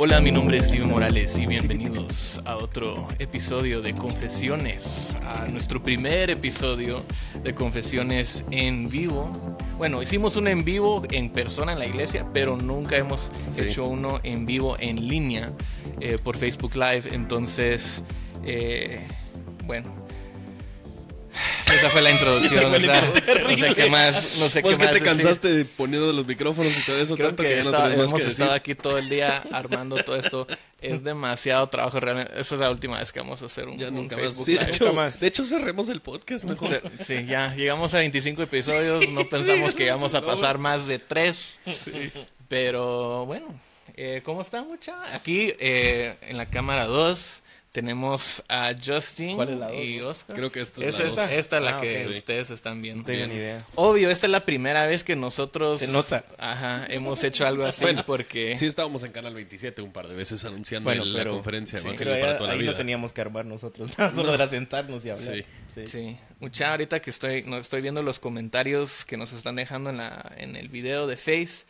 Hola, mi nombre es Steven Morales y bienvenidos a otro episodio de Confesiones, a nuestro primer episodio de Confesiones en vivo. Bueno, hicimos uno en vivo en persona en la iglesia, pero nunca hemos hecho uno en vivo en línea eh, por Facebook Live. Entonces, eh, bueno, esa fue la introducción. o sea, no sé qué más. No sé qué que más te cansaste de poniendo los micrófonos y todo eso Creo tanto que, que, ya no más hemos que estado decir. aquí todo el día armando todo esto. Es demasiado trabajo realmente. Esa es la última vez que vamos a hacer un, Ya un nunca más. Facebook Sí, de hecho, Nunca más. de hecho, cerremos el podcast mejor. Sí, Sí, ya llegamos a 25 episodios. No pensamos que íbamos a pasar más de 3. Pero bueno, eh, ¿cómo está mucha? Aquí eh, en la cámara 2 tenemos a Justin ¿Cuál es la dos, y no? Oscar. Creo que esta es Es la esta, dos. esta es la Ah, que ustedes están viendo. No tengo ni idea. Obvio, esta es la primera vez que nosotros Se nota. Ajá, hemos hecho algo así Bueno, porque Sí, estábamos en Canal 27 un par de veces anunciando Bueno, el- pero- la conferencia Sí, pero para ahí, toda la ahí vida. no teníamos que armar nosotros, nada, solo era sentarnos y hablar. Sí. Sí. Sí, mucha ahorita que estoy, no, estoy viendo los comentarios que nos están dejando en, la, en el video de Face.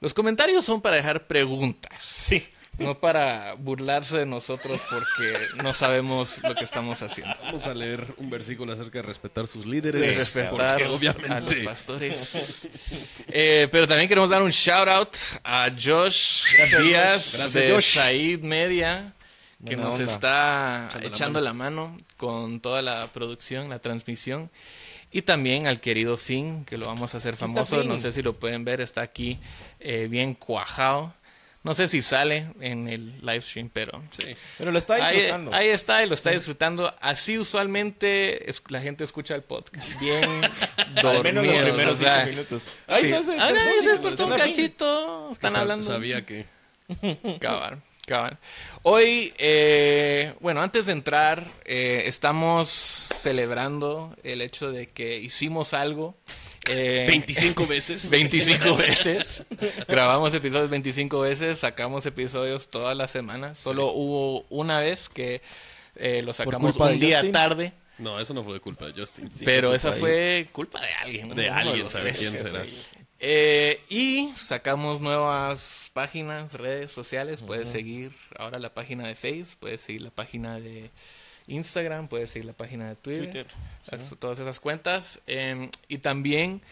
Los comentarios son para dejar preguntas, Sí. No para burlarse de nosotros porque no sabemos lo que estamos haciendo. Vamos a leer un versículo acerca de respetar sus De líderes. respetar porque obviamente. a los pastores. Eh, pero también queremos dar un shout out a Josh Gracias, Díaz Josh. Gracias, de Josh. Said Media que Buena nos onda. está Echando la mano con toda la producción, la transmisión. Y también al querido Finn, que lo vamos a hacer famoso. No sé si lo pueden ver, está aquí eh, bien cuajado. No sé si sale en el live stream, pero Sí. Pero lo está disfrutando. ahí está y lo está disfrutando. Así usualmente es- la gente escucha el podcast. Bien dormido. Al menos los primeros o sea, cinco minutos. Ahí sí. está, se despertó, se despertó un cachito. Están hablando. Sabía que. Cabal, cabal. Hoy, eh, bueno, antes de entrar, eh, estamos celebrando el hecho de que hicimos algo. Eh, 25 veces. 25 veces. Grabamos episodios 25 veces, sacamos episodios todas las semanas. Solo hubo una vez que eh, lo sacamos un día Justin? tarde, No, eso no fue de culpa de Justin. pero esa fue culpa de alguien. De alguien, los ¿sabe tres. quién será? Eh, y sacamos nuevas páginas, redes sociales. Puedes seguir ahora la página de Facebook, puedes seguir la página de Instagram, puedes seguir la página de Twitter, Twitter, todas esas cuentas. Eh, y también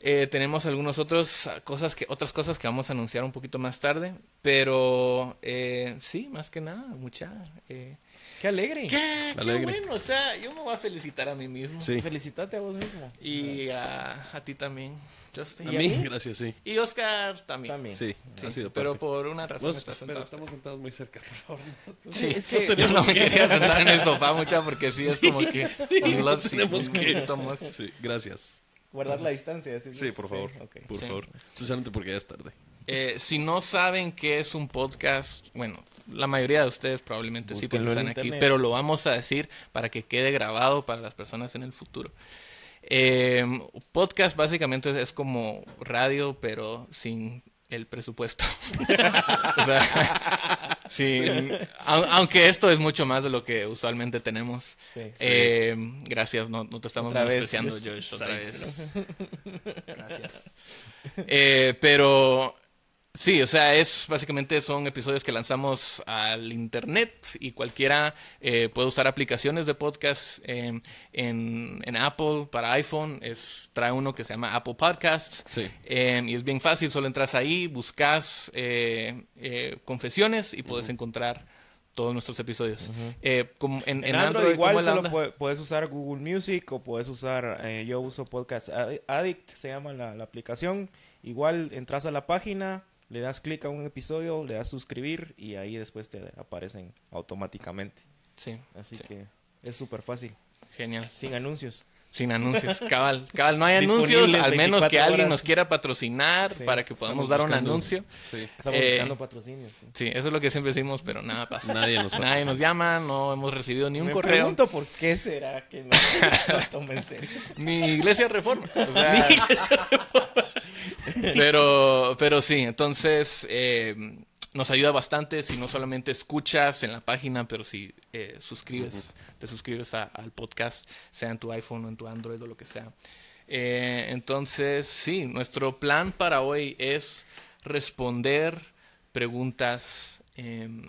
eh, tenemos algunas otras cosas que otras cosas que vamos a anunciar un poquito más tarde. Pero eh, sí, más que nada, mucha. Qué alegre. qué, qué Alegre. bueno, o sea, yo me voy a felicitar a mí mismo. Sí. Felicitate a vos mismo. Y a, a ti también, Justin. A ¿Y a mí, gracias, sí. Y Oscar también. También. Sí, Sí, ha sido pero parte. por una razón Vos- está pero estamos sentados muy cerca, por favor. Sí, es que yo no me quería sentar en el sofá mucha porque sí, es como que sí, love tenemos que- más. Sí, gracias. guardar la distancia. ¿sí? Sí, por favor. Por Sí. favor. Especialmente porque ya es tarde. Eh, si no saben qué es un podcast, bueno, la mayoría de ustedes probablemente sí porque están aquí, pero lo vamos a decir para que quede grabado para las personas en el futuro. Eh, podcast básicamente es como radio, pero sin el presupuesto. o sea, sin- au- aunque esto es mucho más de lo que usualmente tenemos. Sí. Eh, gracias, no, no te estamos despreciando, Josh, otra vez. Gracias. Eh, pero sí, o sea, es básicamente son episodios que lanzamos al internet y cualquiera eh, puede usar aplicaciones de podcast eh, en, en Apple para iPhone. Es, trae uno que se llama Apple Podcasts. Sí. Eh, y es bien fácil, solo entras ahí, buscas eh, eh, confesiones y puedes encontrar todos nuestros episodios. Eh, como en, En, en Android, ¿cómo igual solo puedes usar Google Music o puedes usar, eh, yo uso Podcast Addi- Addict, se llama la, la aplicación. Igual entras a la página, le das clic a un episodio, le das suscribir y ahí después te aparecen automáticamente. Sí, Así sí. que es súper fácil, genial. sin anuncios. Sin anuncios, cabal, cabal, no hay anuncios, al menos que 24 alguien horas. nos quiera patrocinar Sí, para que podamos dar un buscando. anuncio. Sí. Estamos Eh, buscando patrocinios. sí. Sí, eso es lo que siempre decimos, pero nada pasa. Nadie nos Nadie nos llama, no hemos recibido ni un Me correo. pregunto por qué será que no nos toma en serio. Ni Iglesia Reforma. o sea, pero, pero sí, entonces eh, nos ayuda bastante si no solamente escuchas en la página, pero si eh, suscribes, te suscribes a- al podcast, sea en tu iPhone o en tu Android o lo que sea. Eh, entonces, sí, nuestro plan para hoy es responder preguntas em,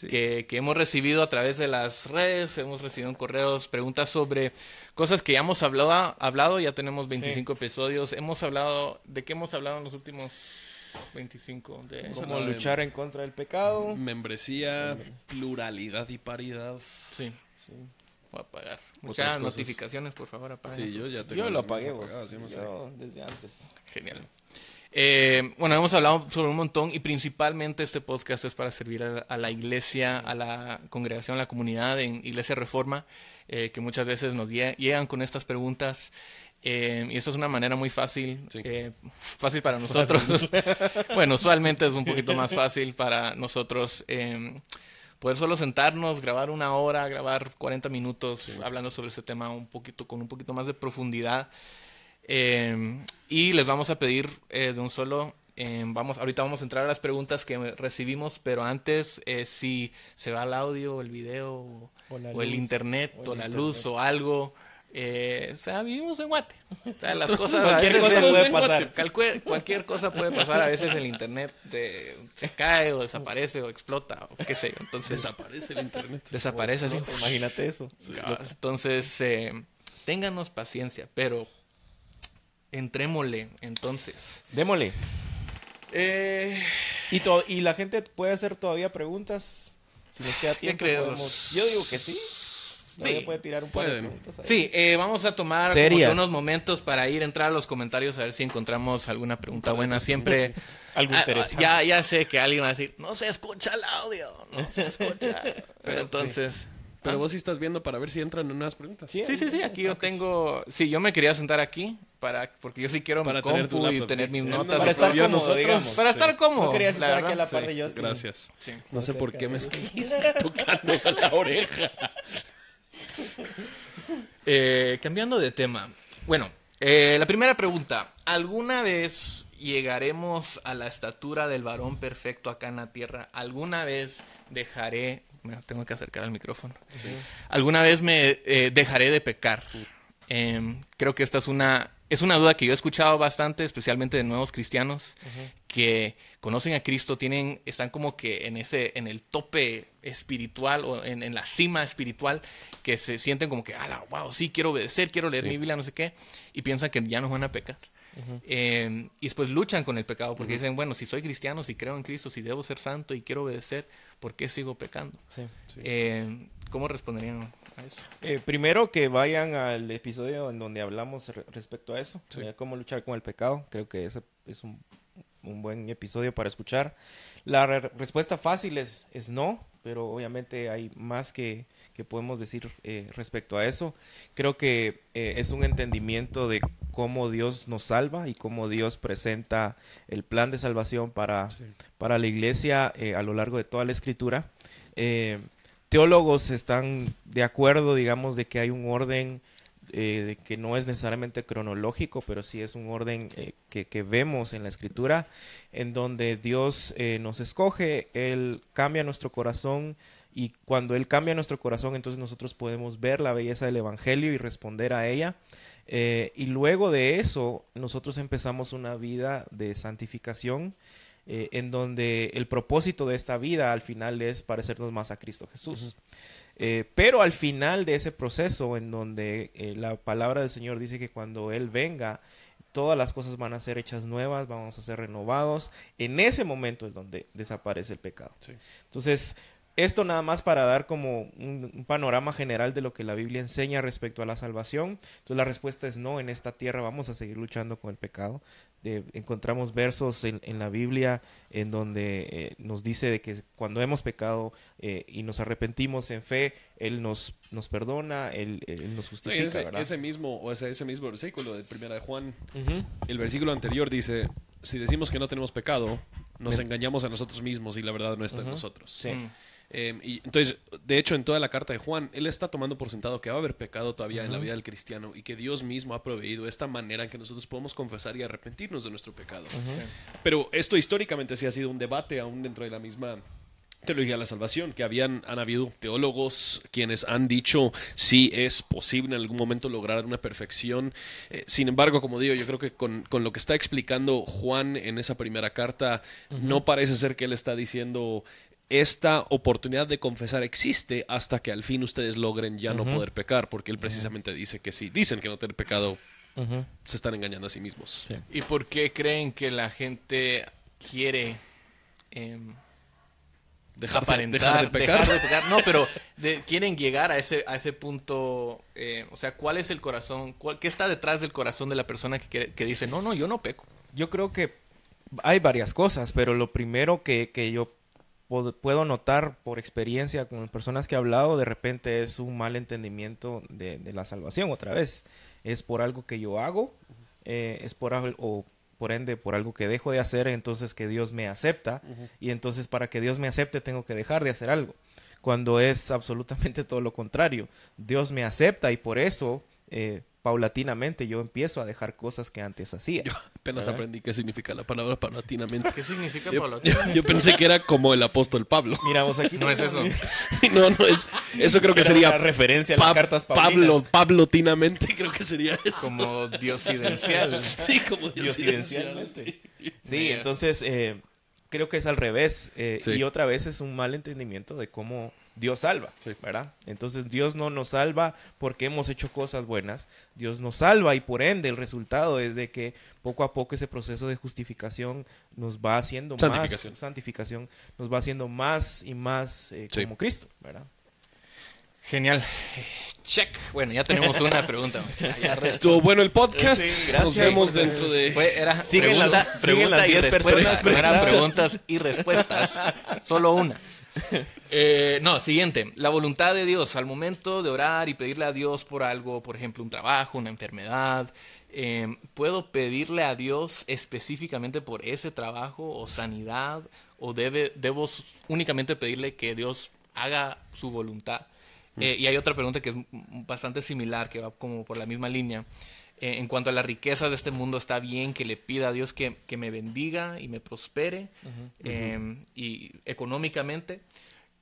Sí. que, que hemos recibido a través de las redes, hemos recibido en correos preguntas sobre cosas que ya hemos hablado, hablado ya tenemos 25 episodios, hemos hablado, ¿de qué hemos hablado en los últimos 25? De, Cómo hablado de- luchar en contra del pecado. Membresía, pluralidad y paridad. sí, voy a apagar. Muchas cosas. notificaciones, por favor, apaguen Sí, yo ya tengo Yo lo apagué, vos. sé. Yo desde antes. Genial. Eh, bueno, hemos hablado sobre un montón y principalmente este podcast es para servir a, a la iglesia, a la congregación, a la comunidad en Iglesia Reforma, eh, que muchas veces nos lle- llegan con estas preguntas. eh, y esto es una manera muy fácil, Sí. eh, fácil para nosotros. bueno, usualmente es un poquito más fácil para nosotros eh, poder solo sentarnos, grabar una hora, grabar 40 minutos hablando sobre ese tema un poquito con un poquito más de profundidad. Eh, y les vamos a pedir eh, de un solo, eh, vamos, ahorita vamos a entrar a las preguntas que recibimos, pero antes eh, si se va el audio, el video, o, el internet, o el o, la internet. luz, o algo. eh, o sea, vivimos en Guate. O sea, las cosas Cualquier cosa puede pasar. Cualquier, cualquier cosa puede pasar. A veces el internet de- se cae, o desaparece, o explota, o qué sé yo. Entonces, Desaparece el internet. desaparece así. Imagínate eso. Entonces, eh, ténganos paciencia, pero entrémosle entonces. Démosle. Eh, Y, y la gente puede hacer todavía preguntas. Si nos queda tiempo, podemos- Yo digo que sí. Todavía Sí, puede tirar un par de preguntas. ahí. sí, eh, vamos a tomar como unos momentos para ir a entrar a los comentarios a ver si encontramos alguna pregunta buena. Siempre. Algo Ah, interesante. ya, ya sé que alguien va a decir, no se escucha el audio, no se escucha. Entonces. Pero ah, vos sí estás viendo para ver si entran en unas preguntas. Sí, sí, sí, aquí yo tengo, sí, yo me quería sentar aquí para, porque yo sí quiero Para mi tener compu y tener sí. mis Sí, notas. Para estar cómodo, nosotros- digamos. Para estar cómodo. No querías estar aquí a la par Sí, de Justin. Gracias. Sí. No sé por qué me seguís tocando la oreja. Eh, cambiando de tema. Bueno, eh, la primera pregunta. ¿Alguna vez llegaremos a la estatura del varón perfecto acá en la tierra? ¿Alguna vez dejaré... Me tengo que acercar al micrófono. ¿Alguna vez me eh, dejaré de pecar? Em, creo que esta es una, es una duda que yo he escuchado bastante, especialmente de nuevos cristianos que conocen a Cristo, tienen, están como que en ese, en el tope espiritual o en, en la cima espiritual, que se sienten como que, ala, wow, sí, quiero obedecer, quiero leer mi Biblia, no sé qué, y piensan que ya no van a pecar. Eh, y después luchan con el pecado porque dicen, bueno, si soy cristiano, si creo en Cristo, si debo ser santo y quiero obedecer, ¿por qué sigo pecando? Sí. Eh, ¿Cómo responderían eso? Eh, primero que vayan al episodio en donde hablamos re- respecto a eso, Sí. cómo luchar con el pecado. Creo que ese es un, un buen episodio para escuchar. La re- respuesta fácil es, es no, pero obviamente hay más que, que podemos decir eh, respecto a eso. Creo que eh, es un entendimiento de cómo Dios nos salva y cómo Dios presenta el plan de salvación para, para la iglesia eh, a lo largo de toda la escritura. Teólogos están de acuerdo, digamos, de que hay un orden eh, que no es necesariamente cronológico, pero sí es un orden eh, que, vemos en la escritura, en donde Dios eh, nos escoge, Él cambia nuestro corazón y cuando Él cambia nuestro corazón, entonces nosotros podemos ver la belleza del Evangelio y responder a ella. Y luego de eso, nosotros empezamos una vida de santificación eh, en donde el propósito de esta vida al final es parecernos más a Cristo Jesús. Eh, pero al final de ese proceso, en donde eh, la palabra del Señor dice que cuando Él venga, todas las cosas van a ser hechas nuevas, vamos a ser renovados, en ese momento es donde desaparece el pecado. Sí. Entonces, esto nada más para dar como un, un panorama general de lo que la Biblia enseña respecto a la salvación. Entonces la respuesta es no, en esta tierra vamos a seguir luchando con el pecado. De- encontramos versos en, en la Biblia en donde eh, nos dice de que cuando hemos pecado eh, y nos arrepentimos en fe, Él nos, nos perdona, Él, Él nos justifica, ese, ¿verdad? ese mismo, o ese, ese mismo versículo de Primera de Juan, el versículo anterior dice, si decimos que no tenemos pecado, nos engañamos a nosotros mismos y la verdad no está en nosotros. Sí. Mm. Eh, y entonces, de hecho, en toda la carta de Juan, él está tomando por sentado que va a haber pecado todavía en la vida del cristiano y que Dios mismo ha proveído esta manera en que nosotros podemos confesar y arrepentirnos de nuestro pecado. Sí. Pero esto históricamente sí ha sido un debate aún dentro de la misma teología de la salvación, que habían, han habido teólogos quienes han dicho si es posible en algún momento lograr una perfección. Eh, sin embargo, como digo, yo creo que con, con lo que está explicando Juan en esa primera carta, no parece ser que él está diciendo esta oportunidad de confesar existe hasta que al fin ustedes logren ya no poder pecar, porque él precisamente dice que si dicen que no tener pecado, se están engañando a sí mismos. ¿Y por qué creen que la gente quiere em, Dejar, de, aparentar, dejar de pecar. dejar de pecar? No, pero de- quieren llegar a ese, a ese punto. eh, o sea, ¿cuál es el corazón? cuál- ¿Qué está detrás del corazón de la persona que, quiere- que dice, no, no, yo no peco? Yo creo que hay varias cosas, pero lo primero que, que yo puedo notar por experiencia con personas que he hablado, de repente es un mal entendimiento de, de la salvación otra vez. Es por algo que yo hago, eh, es por algo, o por ende por algo que dejo de hacer, entonces que Dios me acepta, y entonces para que Dios me acepte tengo que dejar de hacer algo. Cuando es absolutamente todo lo contrario. Dios me acepta y por eso, eh, paulatinamente, yo empiezo a dejar cosas que antes hacía. Yo apenas ¿Verdad? aprendí qué significa la palabra paulatinamente. ¿Qué significa Yo, Pablo? yo- yo pensé que era como el apóstol Pablo. Miramos aquí. No es eso. Sí, no, no es. Eso creo que sería una referencia a las Pa- cartas Pablo. Pablotinamente, creo que sería eso. Como diosidencial. Sí, como Diosidencialmente. Sí, entonces eh, creo que es al revés. eh, Sí. Y otra vez es un mal entendimiento de cómo Dios salva, ¿verdad? Entonces Dios no nos salva porque hemos hecho cosas buenas. Dios nos salva y por ende el resultado es de que poco a poco ese proceso de justificación nos va haciendo Santificación. más, santificación, nos va haciendo más y más eh, Sí. como Cristo, ¿verdad? Genial. Check. Bueno, ya tenemos una pregunta. Estuvo bueno el podcast. Sí, gracias. Nos vemos dentro de. Fue, era Siguen pregunta, las- siguen pregunta las y 10 respuesta. personas No eran preguntas y respuestas. Solo una. Eh, no, siguiente. La voluntad de Dios al momento de orar y pedirle a Dios por algo, por ejemplo, un trabajo, una enfermedad. eh, ¿Puedo pedirle a Dios específicamente por ese trabajo o sanidad? ¿O debe, debo únicamente pedirle que Dios haga su voluntad? Eh, y hay otra pregunta que es bastante similar, que va como por la misma línea. Eh, en cuanto a la riqueza de este mundo, está bien que le pida a Dios que, que me bendiga y me prospere eh, y económicamente.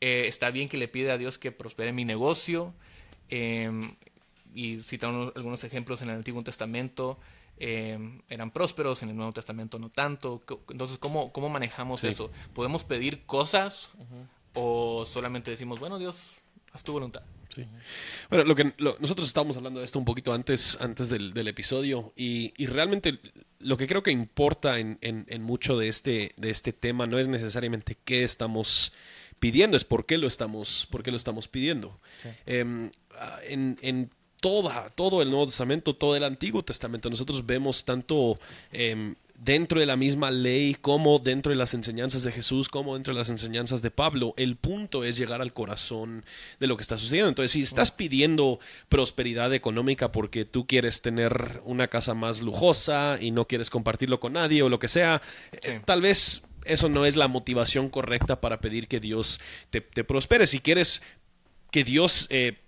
Eh, está bien que le pida a Dios que prospere mi negocio. y citando algunos ejemplos en el Antiguo Testamento, eran prósperos, en el Nuevo Testamento no tanto. Entonces, ¿cómo, cómo manejamos Sí. eso? ¿Podemos pedir cosas o solamente decimos, bueno, Dios, haz tu voluntad? Bueno, lo que lo- nosotros estábamos hablando de esto un poquito antes, antes del, del episodio y, y realmente lo que creo que importa en, en- en mucho de este, de este tema no es necesariamente qué estamos pidiendo, es por qué lo estamos, por qué lo estamos pidiendo. Em, ah, en, en toda, todo el Nuevo Testamento, todo el Antiguo Testamento, nosotros vemos tanto em, dentro de la misma ley como dentro de las enseñanzas de Jesús, como dentro de las enseñanzas de Pablo. El punto es llegar al corazón de lo que está sucediendo. Entonces, si estás pidiendo prosperidad económica porque tú quieres tener una casa más lujosa y no quieres compartirlo con nadie o lo que sea, eh, tal vez eso no es la motivación correcta para pedir que Dios te, te prospere. Si quieres que Dios eh,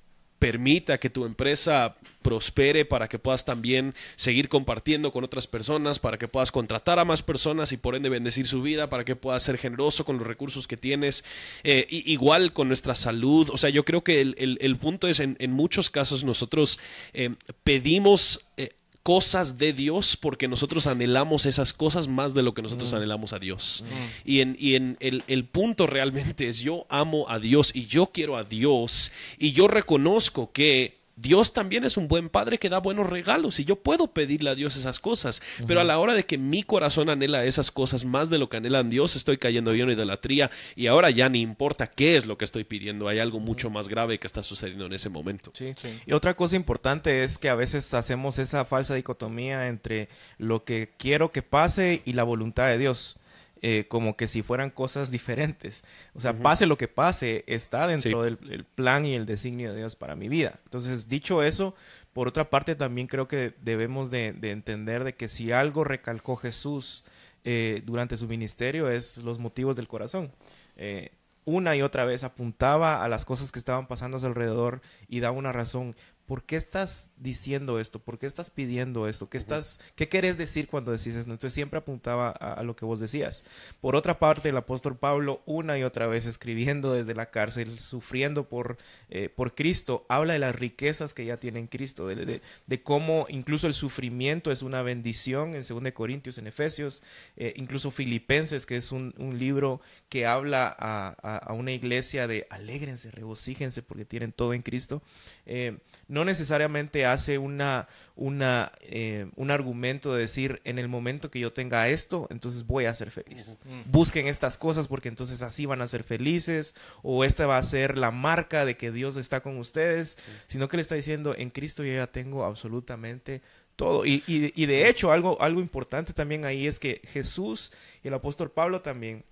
permita que tu empresa prospere para que puedas también seguir compartiendo con otras personas, para que puedas contratar a más personas y por ende bendecir su vida, para que puedas ser generoso con los recursos que tienes, Eh, igual con nuestra salud. O sea, yo creo que el, el- el punto es, en, en muchos casos nosotros eh, pedimos... eh, cosas de Dios porque nosotros anhelamos esas cosas más de lo que nosotros anhelamos a Dios. Y, en, y en el, el punto realmente es yo amo a Dios y yo quiero a Dios y yo reconozco que Dios también es un buen padre que da buenos regalos y yo puedo pedirle a Dios esas cosas, pero a la hora de que mi corazón anhela esas cosas más de lo que anhelan Dios, estoy cayendo en idolatría y ahora ya ni importa qué es lo que estoy pidiendo, hay algo mucho más grave que está sucediendo en ese momento. Sí. Y otra cosa importante es que a veces hacemos esa falsa dicotomía entre lo que quiero que pase y la voluntad de Dios. Eh, como que si fueran cosas diferentes. O sea, pase lo que pase, está dentro Sí. del el plan y el designio de Dios para mi vida. Entonces, dicho eso, por otra parte, también creo que debemos de, de entender de que si algo recalcó Jesús eh, durante su ministerio es los motivos del corazón. Eh, una y otra vez apuntaba a las cosas que estaban pasando a su alrededor y daba una razón ¿por qué estás diciendo esto? ¿Por qué estás pidiendo esto? ¿Qué, estás, ¿qué querés decir cuando decís esto? Entonces siempre apuntaba a, lo que vos decías. Por otra parte, el apóstol Pablo, una y otra vez escribiendo desde la cárcel, sufriendo por, eh, por Cristo, habla de las riquezas que ya tiene en Cristo, de, de, cómo incluso el sufrimiento es una bendición en 2 Corintios, en Efesios, eh, incluso Filipenses, que es un, un libro que habla a, a, una iglesia de alégrense, regocíjense porque tienen todo en Cristo. Eh, no necesariamente hace una, una, eh, un argumento de decir, en el momento que yo tenga esto, entonces voy a ser feliz. Busquen estas cosas porque entonces así van a ser felices, o esta va a ser la marca de que Dios está con ustedes, sino que le está diciendo, en Cristo yo ya tengo absolutamente todo. Y, y, de hecho, algo, algo importante también ahí es que Jesús y el apóstol Pablo también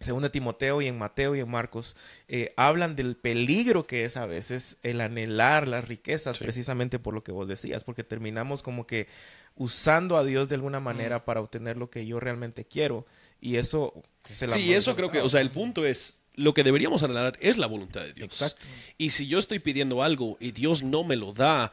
según de Timoteo y en Mateo y en Marcos, eh, hablan del peligro que es a veces el anhelar las riquezas, precisamente por lo que vos decías, porque terminamos como que usando a Dios de alguna manera para obtener lo que yo realmente quiero. Y eso... Se sí, eso creo que, o sea, el punto es, lo que deberíamos anhelar es la voluntad de Dios. Exacto. Y si yo estoy pidiendo algo y Dios no me lo da,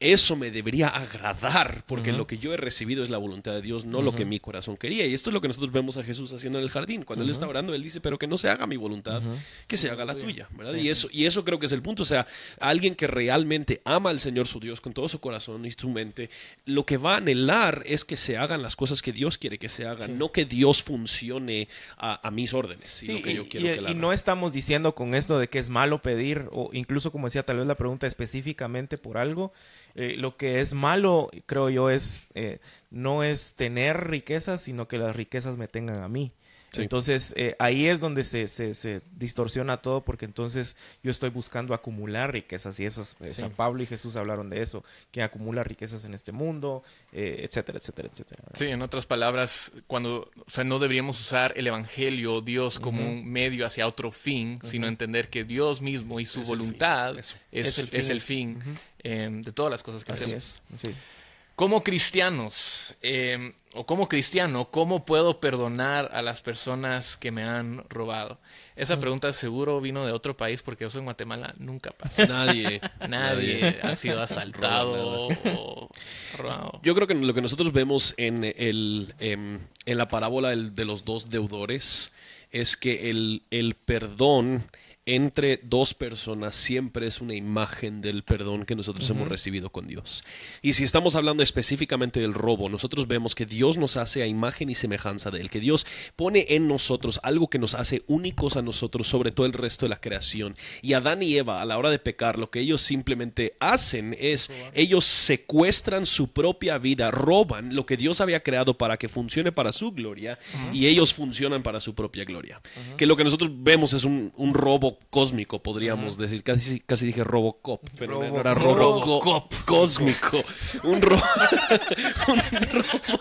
eso me debería agradar, porque lo que yo he recibido es la voluntad de Dios, no lo que mi corazón quería. Y esto es lo que nosotros vemos a Jesús haciendo en el jardín. Cuando Él está orando, Él dice, pero que no se haga mi voluntad, que se haga la tuya. ¿verdad? y, eso, y eso creo que es el punto. O sea, alguien que realmente ama al Señor su Dios con todo su corazón y su mente, lo que va a anhelar es que se hagan las cosas que Dios quiere que se hagan, no que Dios funcione a, mis órdenes. Y, y no estamos diciendo con esto de que es malo pedir, o incluso como decía, tal vez la pregunta específicamente por algo eh, lo que es malo, creo yo, es eh, no es tener riquezas, sino que las riquezas me tengan a mí. Entonces, eh, ahí es donde se, se, distorsiona todo, porque entonces yo estoy buscando acumular riquezas, y eso, San Pablo y Jesús hablaron de eso, que acumula riquezas en este mundo, etcétera, etcétera, etcétera. Sí, en otras palabras, cuando, o sea, no deberíamos usar el Evangelio, Dios, como un medio hacia otro fin, sino entender que Dios mismo y su voluntad es, el fin. Em, de todas las cosas que hacemos. Como cristianos, em, o como cristiano, ¿cómo puedo perdonar a las personas que me han robado? Esa pregunta seguro vino de otro país porque eso en Guatemala nunca pasa. Nadie. Nadie ha sido asaltado o robado. Yo creo que lo que nosotros vemos en, el, em, en la parábola de los dos deudores es que el, el perdón entre dos personas siempre es una imagen del perdón que nosotros hemos recibido con Dios. Y si estamos hablando específicamente del robo, nosotros vemos que Dios nos hace a imagen y semejanza de Él, que Dios pone en nosotros algo que nos hace únicos a nosotros sobre todo el resto de la creación. Y Adán y Eva, a la hora de pecar, lo que ellos simplemente hacen es, ellos secuestran su propia vida, roban lo que Dios había creado para que funcione para su gloria y ellos funcionan para su propia gloria. Que lo que nosotros vemos es un, un robo cósmico, podríamos decir. Casi, casi dije Robocop, pero no era Robocop, cósmico. Un, robo un robo.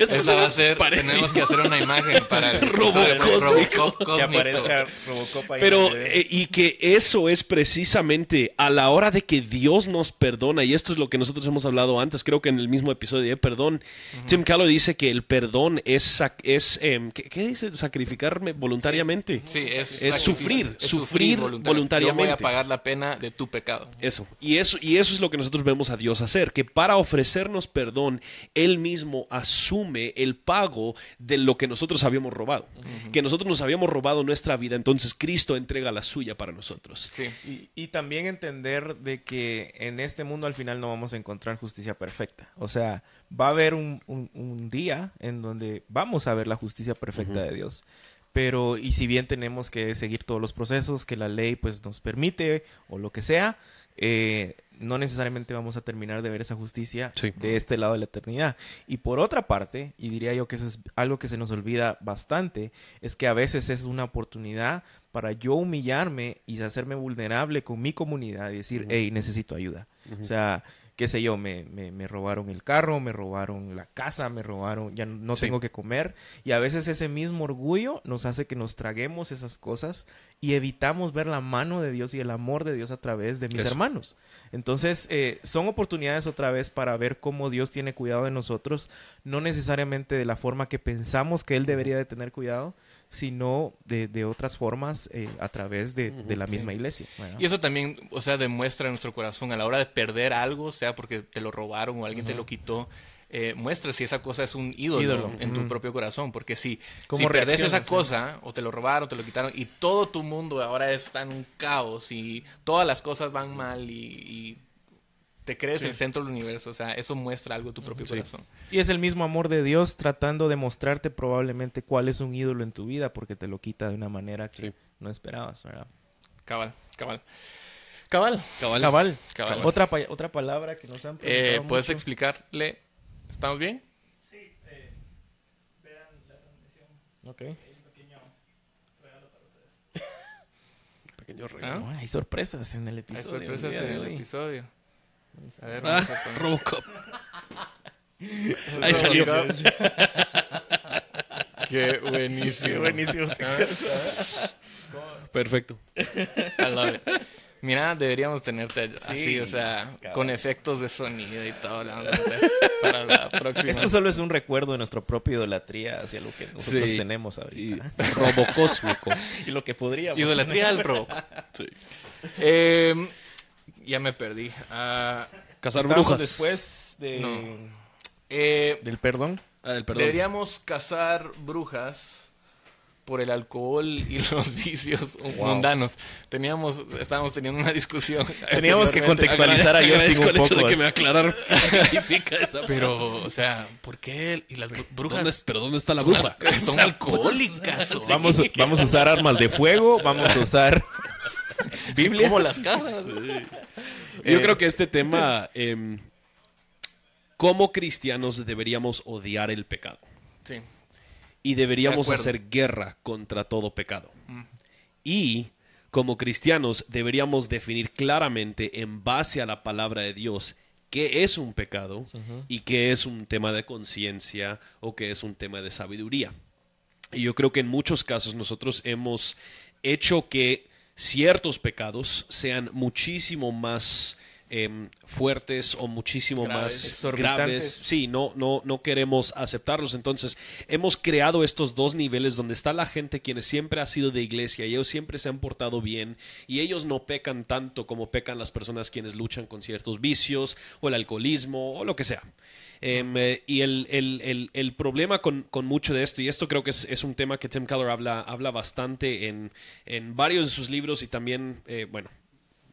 esto va a ser. Tenemos que hacer una imagen para el robo cósmico. Que aparezca Robocop ahí Pero, eh, y que eso es precisamente a la hora de que Dios nos perdona, y esto es lo que nosotros hemos hablado antes, creo que en el mismo episodio de Perdón, Tim Callow dice que el perdón es, es em, ¿qué, dice? Sacrificarme voluntariamente. Sí, es, es sufrir sufrir, voluntariamente. Yo voy a pagar la pena de tu pecado. Eso. Y eso, y eso es lo que nosotros vemos a Dios hacer, que para ofrecernos perdón, Él mismo asume el pago de lo que nosotros habíamos robado. Que nosotros nos habíamos robado nuestra vida, entonces Cristo entrega la suya para nosotros. Sí. Y, también entender de que en este mundo al final no vamos a encontrar justicia perfecta. O sea, va a haber un, día en donde vamos a ver la justicia perfecta de Dios pero y si bien tenemos que seguir todos los procesos que la ley pues nos permite o lo que sea, eh, no necesariamente vamos a terminar de ver esa justicia de este lado de la eternidad. Y por otra parte, y diría yo que eso es algo que se nos olvida bastante, es que a veces es una oportunidad para yo humillarme y hacerme vulnerable con mi comunidad y decir, hey, necesito ayuda. O sea, qué sé yo, me, me, robaron el carro, me robaron la casa, me robaron, ya no tengo que comer. Y a veces ese mismo orgullo nos hace que nos traguemos esas cosas y evitamos ver la mano de Dios y el amor de Dios a través de mis Eso. hermanos. Entonces, eh, son oportunidades otra vez para ver cómo Dios tiene cuidado de nosotros, no necesariamente de la forma que pensamos que Él debería de tener cuidado, sino de, de otras formas eh, a través de, de la misma iglesia. Y eso también, o sea, demuestra en nuestro corazón a la hora de perder algo, sea porque te lo robaron o alguien te lo quitó, eh, muestra si esa cosa es un ídolo, Ídolo, en tu propio corazón. Porque si, ¿Cómo si perdes esa cosa, o te lo robaron, te lo quitaron, y todo tu mundo ahora está en un caos y todas las cosas van mal y, y te crees el centro del universo, o sea, eso muestra algo de tu propio corazón. Y es el mismo amor de Dios tratando de mostrarte probablemente cuál es un ídolo en tu vida porque te lo quita de una manera que Sí. no esperabas, ¿verdad? Cabal, cabal. Cabal. Cabal. Cabal. Cabal. Otra, pa- otra palabra que nos han Eh, preguntado ¿Puedes mucho. explicarle? ¿Estamos bien? Sí, eh, vean la transmisión. Ok. Hay un pequeño regalo para ustedes. Pequeño regalo. Oh, hay sorpresas en el Hay episodio. sorpresas el día en el hoy. episodio. A ver, Ah, vamos a poner- Robocop. Ahí salió. Qué buenísimo. Qué buenísimo. Perfecto. I love it. Mira, deberíamos tenerte así, Sí, o sea, cabrón. con efectos de sonido y todo la onda, para la próxima. Esto solo es un recuerdo de nuestra propia idolatría hacia lo que nosotros Sí. tenemos Y ahorita. robocósmico. Y, lo que podríamos. Idolatría del pro. Sí. Eh, ya me perdí. Ah, Cazar brujas. después de, No. eh, del perdón. Ah, del perdón. deberíamos cazar brujas por el alcohol y los vicios mundanos. Teníamos, estábamos teniendo una discusión. Teníamos que contextualizar a Justin un el hecho poco. de que me aclararon qué significa esa Pero, o sea, ¿por qué? Y las bru- brujas ¿Dónde, pero ¿dónde está la son, bruja? al- son alcohólicas. o- Vamos, vamos a usar armas de fuego, vamos a usar Biblia. ¿Cómo las cazas? Yo Eh, creo que este tema, em, como cristianos deberíamos odiar el pecado Sí. y deberíamos De hacer guerra contra todo pecado. Y como cristianos deberíamos definir claramente en base a la palabra de Dios qué es un pecado y qué es un tema de conciencia o qué es un tema de sabiduría. Y yo creo que en muchos casos nosotros hemos hecho que ciertos pecados sean muchísimo más em, fuertes o muchísimo Graves. más Exorbitantes. graves. Sí, no, no, no queremos aceptarlos. Entonces, hemos creado estos dos niveles donde está la gente quienes siempre ha sido de iglesia y ellos siempre se han portado bien y ellos no pecan tanto como pecan las personas quienes luchan con ciertos vicios o el alcoholismo o lo que sea. Em, eh, y el, el- el- el problema con, con mucho de esto, y esto creo que es, es un tema que Tim Keller habla, habla bastante en, en varios de sus libros y también, eh, bueno,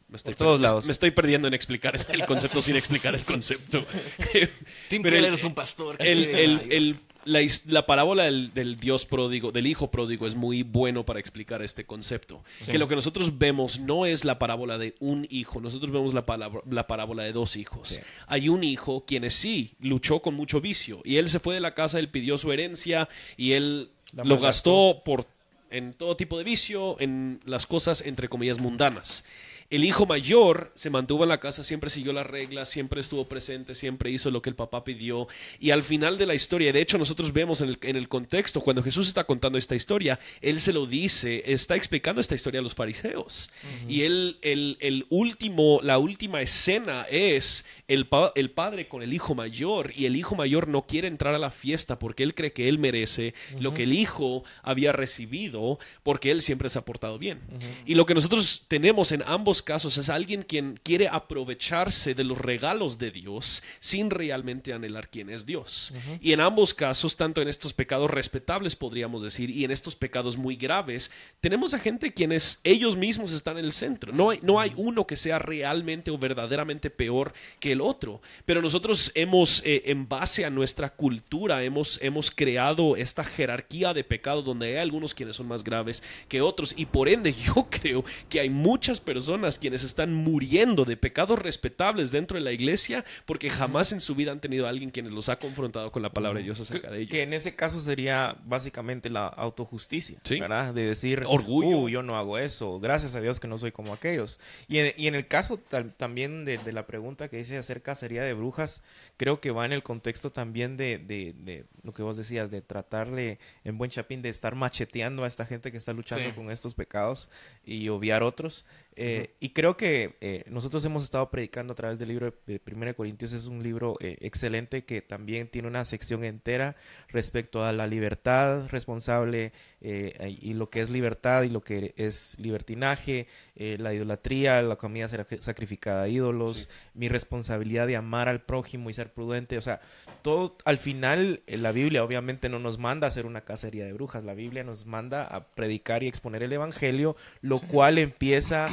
me estoy, Por todos lados. me estoy perdiendo en explicar el, concepto sin explicar el concepto. Tim Pero Keller el- es un pastor. el, el- la- parábola del, del Dios pródigo, del hijo pródigo, es muy bueno para explicar este concepto. Que lo que nosotros vemos no es la parábola de un hijo, nosotros vemos la, palabra- la parábola de dos hijos. Hay un hijo quien sí luchó con mucho vicio y él se fue de la casa, él pidió su herencia y él lo gastó por en todo tipo de vicio, en las cosas entre comillas mundanas. El hijo mayor se mantuvo en la casa, siempre siguió las reglas, siempre estuvo presente, siempre hizo lo que el papá pidió. Y al final de la historia, de hecho nosotros vemos en el, en el contexto, cuando Jesús está contando esta historia, él se lo dice, está explicando esta historia a los fariseos. Y él, el, el último, la última escena es el, pa- el padre con el hijo mayor y el hijo mayor no quiere entrar a la fiesta porque él cree que él merece lo que el hijo había recibido porque él siempre se ha portado bien. Y lo que nosotros tenemos en ambos casos es alguien quien quiere aprovecharse de los regalos de Dios sin realmente anhelar quién es Dios. Y en ambos casos, tanto en estos pecados respetables podríamos decir y en estos pecados muy graves, tenemos a gente quienes ellos mismos están en el centro. No hay, no hay uno que sea realmente o verdaderamente peor que el otro. Pero nosotros hemos, eh, en base a nuestra cultura, hemos, hemos creado esta jerarquía de pecado donde hay algunos quienes son más graves que otros. Y por ende yo creo que hay muchas personas quienes están muriendo de pecados respetables dentro de la iglesia porque jamás en su vida han tenido a alguien quienes los ha confrontado con la palabra de Dios acerca de ello. Que en ese caso sería básicamente la autojusticia, Sí. ¿verdad? De decir, Orgullo. "Uh, yo no hago eso, gracias a Dios que no soy como aquellos. Y en, y en el caso también de, de la pregunta que dice hacer cacería de brujas, creo que va en el contexto también de, de, de lo que vos decías, de tratar de, en buen chapín, de estar macheteando a esta gente que está luchando Sí. con estos pecados y obviar otros. Eh, Y creo que eh, nosotros hemos estado predicando a través del libro de 1 Corintios, es un libro eh, excelente que también tiene una sección entera respecto a la libertad responsable eh, y lo que es libertad y lo que es libertinaje, la idolatría, la comida sac- sacrificada a ídolos, mi responsabilidad de amar al prójimo y ser prudente. O sea, todo al final la Biblia obviamente no nos manda a hacer una cacería de brujas, la Biblia nos manda a predicar y exponer el Evangelio, lo cual empieza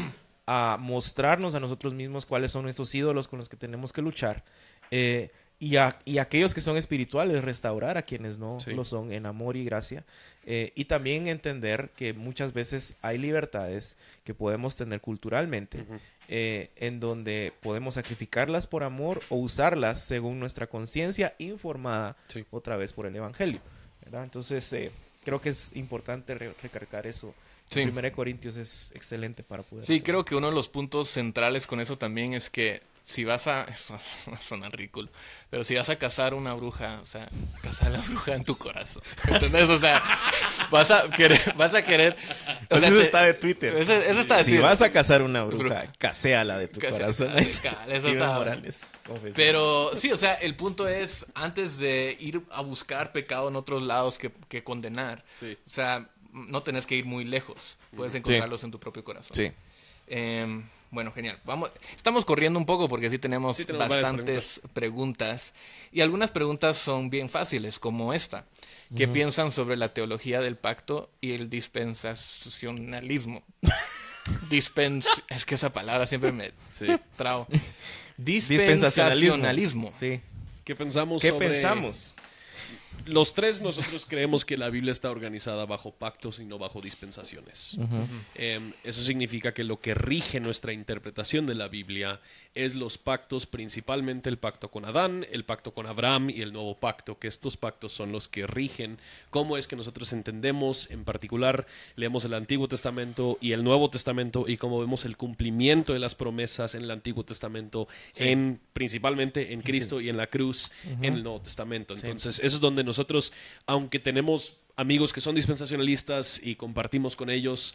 a mostrarnos a nosotros mismos cuáles son estos ídolos con los que tenemos que luchar. eh, y, a, y aquellos que son espirituales, restaurar a quienes no Sí. lo son en amor y gracia. Eh, y también entender que muchas veces hay libertades que podemos tener culturalmente, eh, en donde podemos sacrificarlas por amor o usarlas según nuestra conciencia informada Sí. otra vez por el Evangelio. ¿verdad? Entonces, eh, creo que es importante re- recargar eso. Sí. 1 Corintios es excelente para poder. Sí, creo que uno de los puntos centrales con eso también es que si vas a... Suena ridículo. Pero si vas a cazar una bruja, o sea, cazar la bruja en tu corazón. ¿Entendés? O sea, vas a querer... Vas a querer o Pues sea, eso te- está de Twitter. Ese- eso está de si Twitter. vas a cazar una bruja, Bruja. caséala de tu Casea- corazón. cabal, eso está- Morales. Pero sí, o sea, el punto es, antes de ir a buscar pecado en otros lados que, que condenar, Sí. o sea, no tenés que ir muy lejos. Puedes encontrarlos en tu propio corazón. Sí. Eh, bueno, genial. Vamos, estamos corriendo un poco porque sí tenemos, Sí, tenemos varias bastantes preguntas. Y algunas preguntas son bien fáciles, como esta. ¿Qué piensan sobre la teología del pacto y el dispensacionalismo? Dispens... Es que esa palabra siempre me Sí. trao. Dispensacionalismo. Dispensacionalismo. Sí. ¿Qué pensamos ¿Qué sobre- pensamos? Los tres nosotros creemos que la Biblia está organizada bajo pactos y no bajo dispensaciones. Em, eso significa que lo que rige nuestra interpretación de la Biblia es los pactos, principalmente el pacto con Adán, el pacto con Abraham y el nuevo pacto, que estos pactos son los que rigen. Cómo es que nosotros entendemos, en particular, leemos el Antiguo Testamento y el Nuevo Testamento y cómo vemos el cumplimiento de las promesas en el Antiguo Testamento, en principalmente en Cristo y en la cruz en el Nuevo Testamento. Entonces, eso es donde nosotros, aunque tenemos amigos que son dispensacionalistas y compartimos con ellos,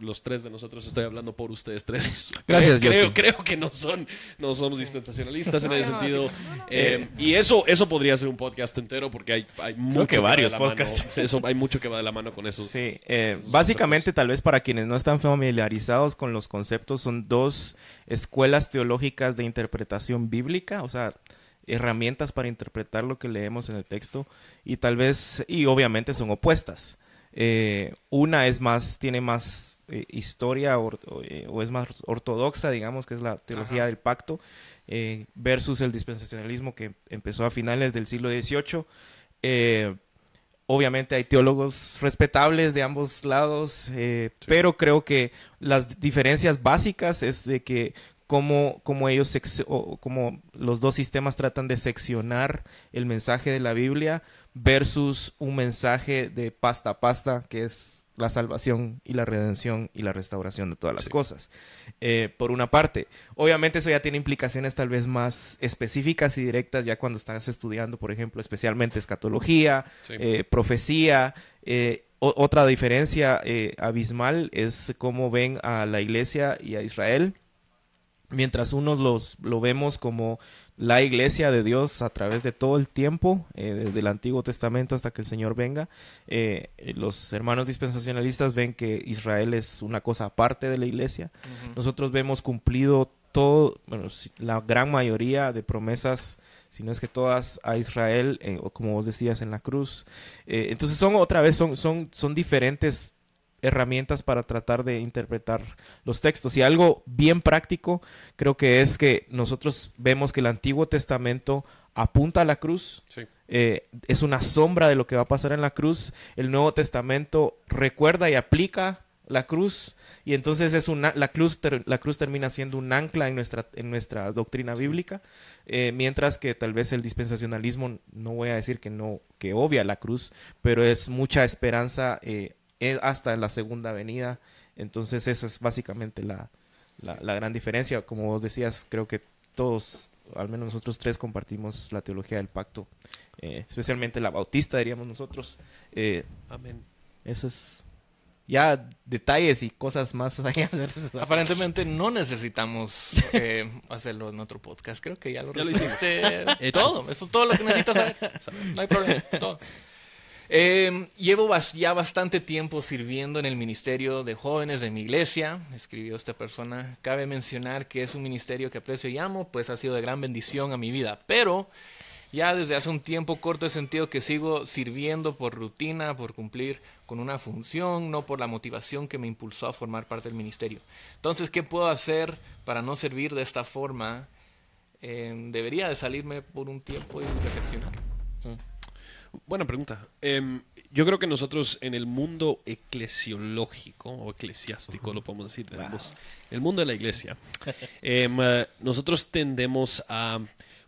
los tres de nosotros estoy hablando por ustedes tres. Gracias, creo, Justin. creo que no son, no somos dispensacionalistas en ese sentido. Eh, y eso, eso podría ser un podcast entero porque hay, hay mucho que va varios la podcasts. mano. Eso, hay mucho que va de la mano con eso. Sí, eh, básicamente tal vez para quienes no están familiarizados con los conceptos son dos escuelas teológicas de interpretación bíblica, o sea, herramientas para interpretar lo que leemos en el texto y tal vez, y obviamente son opuestas. Eh, una es más, tiene más eh, historia or- o, eh, o es más ortodoxa, digamos, que es la teología Ajá. del pacto, versus el dispensacionalismo que empezó a finales del siglo XVIII. Obviamente hay teólogos respetables de ambos lados, pero creo que las diferencias básicas es de que cómo, cómo ellos, o cómo los dos sistemas tratan de seccionar el mensaje de la Biblia versus un mensaje de pasta a pasta, que es la salvación y la redención y la restauración de todas las cosas. Eh, por una parte, obviamente eso ya tiene implicaciones tal vez más específicas y directas ya cuando estás estudiando, por ejemplo, especialmente escatología, Sí. eh, profecía. eh, otra diferencia abismal es cómo ven a la iglesia y a Israel. Mientras unos los, lo vemos como la iglesia de Dios a través de todo el tiempo, eh, desde el Antiguo Testamento hasta que el Señor venga, eh, los hermanos dispensacionalistas ven que Israel es una cosa aparte de la iglesia. Nosotros vemos cumplido todo, bueno, la gran mayoría de promesas, si no es que todas, a Israel, eh, o como vos decías, en la cruz. Entonces son otra vez, son, son, son diferentes herramientas para tratar de interpretar los textos. Y algo bien práctico creo que es que nosotros vemos que el Antiguo Testamento apunta a la cruz, Sí. eh, es una sombra de lo que va a pasar en la cruz. El Nuevo Testamento recuerda y aplica la cruz y entonces es una la cruz ter- la cruz termina siendo un ancla en nuestra en nuestra doctrina bíblica eh, mientras que tal vez el dispensacionalismo no voy a decir que no que obvia la cruz pero es mucha esperanza eh, eh, hasta en la segunda venida entonces esa es básicamente la, la, la gran diferencia como vos decías creo que todos al menos nosotros tres compartimos la teología del pacto, eh, especialmente la bautista, diríamos nosotros. Eh, Amén. eso es ya detalles y cosas más allá. Aparentemente no necesitamos eh, hacerlo en otro podcast. Creo que ya lo Ya lo Hecho. todo. Eso es todo lo que necesitas saber. No hay problema. todo. Eh, llevo ya bastante tiempo sirviendo en el ministerio de jóvenes de mi iglesia, escribió esta persona. Cabe mencionar que es un ministerio que aprecio y amo, pues ha sido de gran bendición a mi vida. Pero ya desde hace un tiempo corto he sentido que sigo sirviendo por rutina, por cumplir con una función, no por la motivación que me impulsó a formar parte del ministerio. Entonces, ¿qué puedo hacer para no servir de esta forma? Eh, debería de salirme por un tiempo y reflexionar. Buena pregunta. Em, yo creo que nosotros en el mundo eclesiológico o eclesiástico, lo podemos decir, tenemos el mundo de la iglesia, em, eh, nosotros tendemos a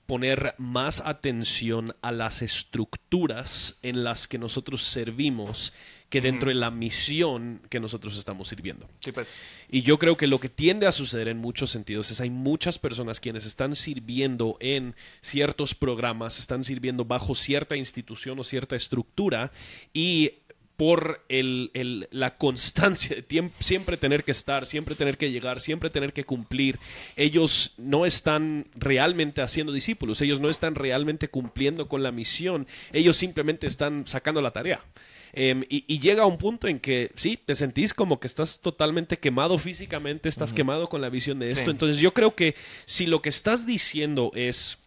poner más atención a las estructuras en las que nosotros servimos que dentro de la misión que nosotros estamos sirviendo. Sí, pues. Y yo creo que lo que tiende a suceder en muchos sentidos es hay muchas personas quienes están sirviendo en ciertos programas, están sirviendo bajo cierta institución o cierta estructura y por el, el- la constancia de tiemp- siempre tener que estar, siempre tener que llegar, siempre tener que cumplir, ellos no están realmente haciendo discípulos, ellos no están realmente cumpliendo con la misión, ellos simplemente están sacando la tarea. Em, y, y llega un punto en que sí, te sentís como que estás totalmente quemado físicamente, estás quemado con la visión de esto. Sí. Entonces yo creo que si lo que estás diciendo es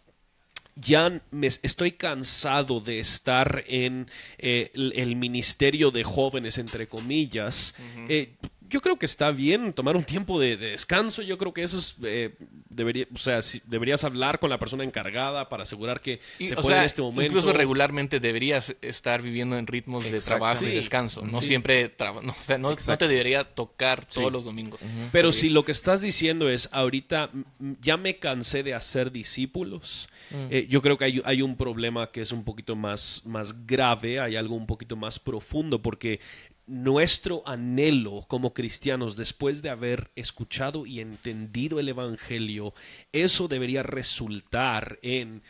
ya me estoy cansado de estar en eh, el, el ministerio de jóvenes, entre comillas. Eh, yo creo que está bien tomar un tiempo de, de descanso. Yo creo que eso es. eh, debería, o sea, si- deberías hablar con la persona encargada para asegurar que Y, se puede sea, en este momento. Incluso regularmente deberías estar viviendo en ritmos de trabajo y descanso. No Sí. siempre traba- no, o sea, no, no te debería tocar todos Sí. los domingos. Pero si lo que estás diciendo es, ahorita mm, ya me cansé de hacer discípulos, eh, yo creo que hay, hay un problema que es un poquito más, más grave, hay algo un poquito más profundo, porque nuestro anhelo como cristianos, después de haber escuchado y entendido el Evangelio, eso debería resultar en...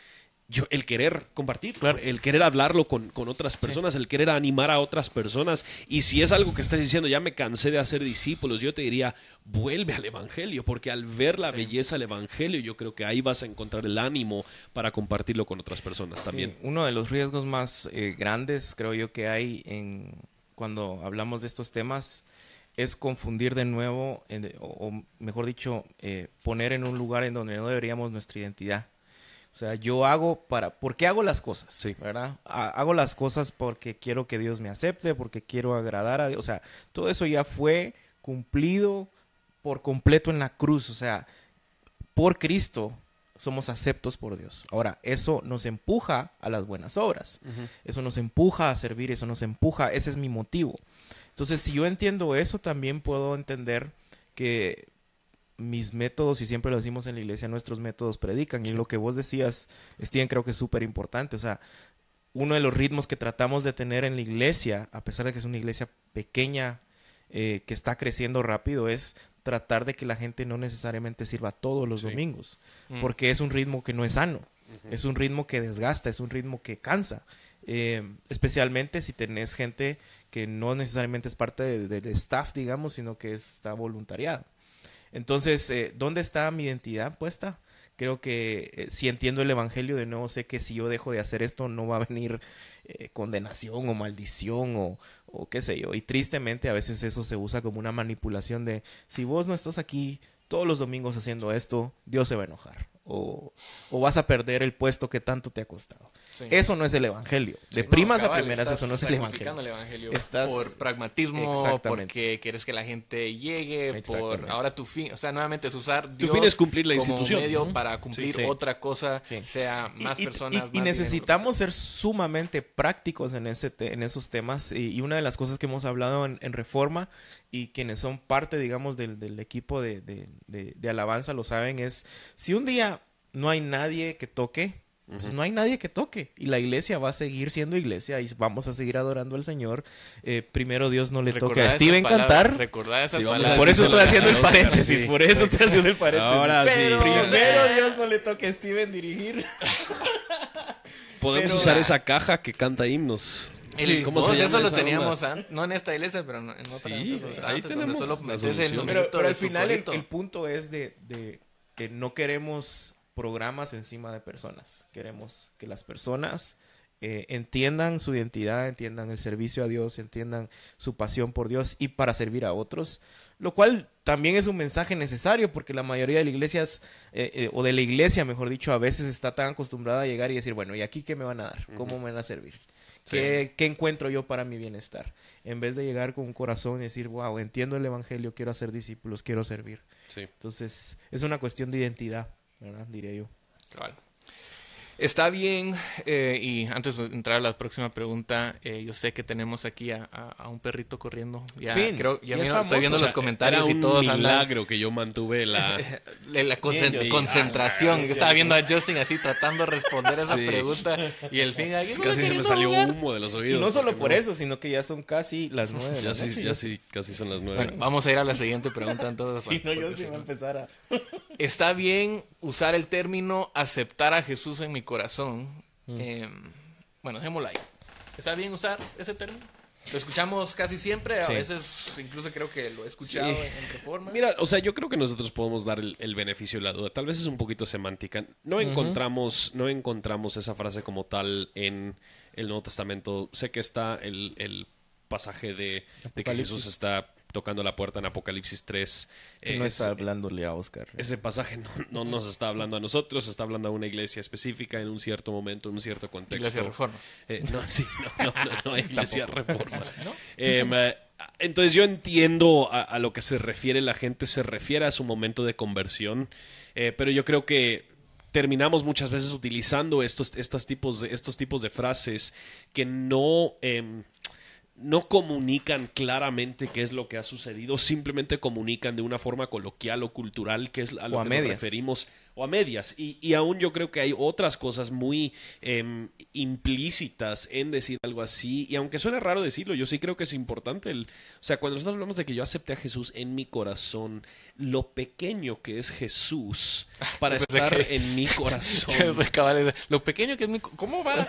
Yo, el querer compartir, el querer hablarlo con, con otras personas, el querer animar a otras personas. Y si es algo que estás diciendo, ya me cansé de hacer discípulos, yo te diría, vuelve al Evangelio, porque al ver la belleza del Evangelio, yo creo que ahí vas a encontrar el ánimo para compartirlo con otras personas también. Sí, uno de los riesgos más eh, grandes, creo yo, que hay en cuando hablamos de estos temas es confundir de nuevo, en- o, o mejor dicho, eh, poner en un lugar en donde no deberíamos nuestra identidad. O sea, yo hago para... ¿Por qué hago las cosas? Sí. ¿Verdad? Ha- hago las cosas porque quiero que Dios me acepte, porque quiero agradar a Dios. O sea, todo eso ya fue cumplido por completo en la cruz. O sea, por Cristo somos aceptos por Dios. Ahora, eso nos empuja a las buenas obras. Eso nos empuja a servir, eso nos empuja, ese es mi motivo. Entonces, si yo entiendo eso, también puedo entender que mis métodos, y siempre lo decimos en la iglesia, nuestros métodos predican. Y lo que vos decías, Steven, creo que es súper importante. O sea, uno de los ritmos que tratamos de tener en la iglesia, a pesar de que es una iglesia pequeña, eh, que está creciendo rápido, es tratar de que la gente no necesariamente sirva todos los Sí. domingos, Mm. porque es un ritmo que no es sano, es un ritmo que desgasta, es un ritmo que cansa, Eh, especialmente si tenés gente que no necesariamente es parte de- del staff, digamos, sino que está voluntariado. Entonces, eh, ¿dónde está mi identidad puesta? Creo que eh, si entiendo el Evangelio de nuevo, sé que si yo dejo de hacer esto no va a venir eh, condenación o maldición o, o qué sé yo. Y tristemente a veces eso se usa como una manipulación de si vos no estás aquí todos los domingos haciendo esto, Dios se va a enojar. O, o vas a perder el puesto que tanto te ha costado. Sí. Eso no es el Evangelio. De primas cabal, a primeras, eso no es el Evangelio. el evangelio Estás- por pragmatismo, porque quieres que la gente llegue, por ahora tu fin, o sea, nuevamente es usar Dios fin es cumplir la como institución. medio para cumplir Sí. otra cosa, Sí. sea más y, personas. y- más y dinero, necesitamos ser sumamente prácticos en, ese te- en esos temas. Y, y una de las cosas que hemos hablado en, en Reforma y quienes son parte, digamos, del, del equipo de, de- de- de alabanza lo saben, es si un día no hay nadie que toque, Pues no hay nadie que toque. Y la iglesia va a seguir siendo iglesia y vamos a seguir adorando al Señor. Eh, primero Dios no le toque Recordad a esas Steven palabras, cantar. Recordad esas Sí, vamos a palabras. Por eso estoy haciendo el paréntesis. sí. Por eso estoy haciendo el paréntesis. Ahora sí. Pero- Primero Dios no le toque a Steven dirigir. Podemos Pero- usar esa caja que canta himnos. El, ¿Cómo se llama eso lo teníamos onda? an- no en esta iglesia, pero en otra Sí, antes, ahí antes, tenemos solo el Pero, al final el, punto es de, de que no queremos programas encima de personas. Queremos que las personas eh, entiendan su identidad, entiendan el servicio a Dios, entiendan su pasión por Dios y para servir a otros. Lo cual también es un mensaje necesario porque la mayoría de las iglesias, eh, eh, o de la iglesia, mejor dicho, a veces está tan acostumbrada a llegar y decir, bueno, ¿y aquí qué me van a dar? ¿Cómo me van a servir? ¿Qué, qué encuentro yo para mi bienestar? En vez de llegar con un corazón y decir, wow, entiendo el Evangelio, quiero hacer discípulos, quiero servir. Sí. Entonces, es una cuestión de identidad, ¿verdad? Diría yo. Está bien, eh, y antes de entrar a la próxima pregunta, eh, yo sé que tenemos aquí a, a- a un perrito corriendo. Ya Fin, creo, ya ya estoy viendo los comentarios Era y un todos andan milagro que yo mantuve la... Bien, concentración. Ah, Yo estaba viendo a Justin así tratando de responder esa Sí. pregunta y el fin no, Casi se me salió jugar. humo de los Y oídos. no solo por no- eso, sino que ya son casi las nueve. Ya sí, ya sí, casi son las nueve. Bueno, vamos a ir a la siguiente pregunta entonces. Si no, yo sí si voy a no- empezar a... Está bien usar el término aceptar a Jesús en mi corazón. Eh, bueno, dejémoslo ahí. ¿Está bien usar ese término? Lo escuchamos casi siempre, a Sí. veces incluso creo que lo he escuchado Sí. en, en Reforma. Mira, o sea, yo creo que nosotros podemos dar el, el beneficio de la duda. Tal vez es un poquito semántica. No encontramos, no encontramos esa frase como tal en el Nuevo Testamento. Sé que está el, el pasaje de, de que. Jesús está tocando la puerta en Apocalipsis 3. Que Eh, no es- está hablándole a Oscar. ese pasaje no, no nos está hablando a nosotros, está hablando a una iglesia específica en un cierto momento, en un cierto contexto. Iglesia Reforma. Eh, no, sí, no, no, no, no, iglesia reforma. Em, eh, entonces yo entiendo a, a lo que se refiere la gente, se refiere a su momento de conversión, eh, pero yo creo que terminamos muchas veces utilizando estos, estos, tipos, de, estos tipos de frases que no... no comunican claramente qué es lo que ha sucedido, simplemente comunican de una forma coloquial o cultural, que es a lo O a que medias. nos referimos, o a medias. Y, y aún yo creo que hay otras cosas muy em, implícitas en decir algo así, y aunque suene raro decirlo, yo sí creo que es importante. El, o sea, cuando nosotros hablamos de que yo acepté a Jesús en mi corazón, lo pequeño que es Jesús para estar que- en mi corazón. Lo pequeño que es mi... ¿Cómo va?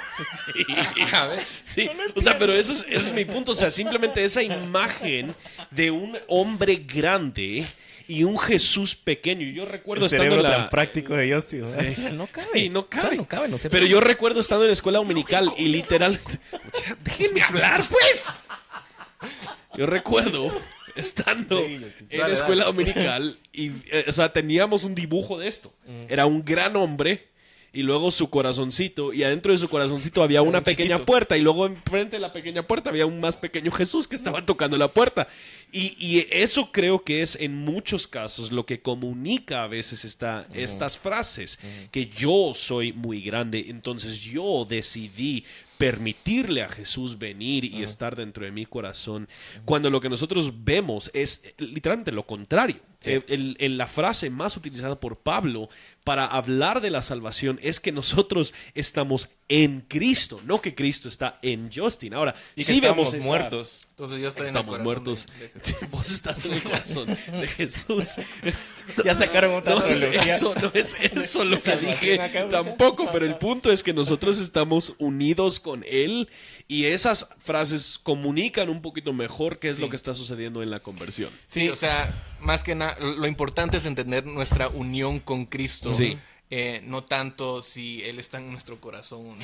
A ver. Sí, o sea, pero eso es, ese es mi punto. O sea, simplemente esa imagen de un hombre grande y un Jesús pequeño. Yo recuerdo El estando cerebro en la... tan práctico de Justin. ¿verdad? No cabe. Sí, no O sea, cabe. no cabe, no sé Pero yo recuerdo estando en la escuela dominical y literal... Déjenme hablar, pues. Yo recuerdo estando Sí, en la escuela dale. dominical y, eh, o sea, teníamos un dibujo de esto. Era un gran hombre y luego su corazoncito y adentro de su corazoncito había una un pequeña chiquito. puerta y luego enfrente de la pequeña puerta había un más pequeño Jesús que estaba tocando la puerta. Y, y eso creo que es en muchos casos lo que comunica a veces esta, estas frases, que yo soy muy grande, entonces yo decidí permitirle a Jesús venir y estar dentro de mi corazón, cuando lo que nosotros vemos es literalmente lo contrario. Eh, el- el- la frase más utilizada por Pablo para hablar de la salvación es que nosotros estamos en Cristo, no que Cristo está en Justin. Ahora, Y sí vemos estamos esa- muertos. Entonces yo estoy en el Estamos muertos. de- Vos estás en el corazón de Jesús. Ya sacaron otra No es eso, no es eso lo que dije tampoco, pero el punto es que nosotros estamos unidos con Él y esas frases comunican un poquito mejor qué es lo que está sucediendo en la conversión. Sí, o sea, más que nada, lo importante es entender nuestra unión con Cristo. Sí. Eh, no tanto si Él está en nuestro corazón.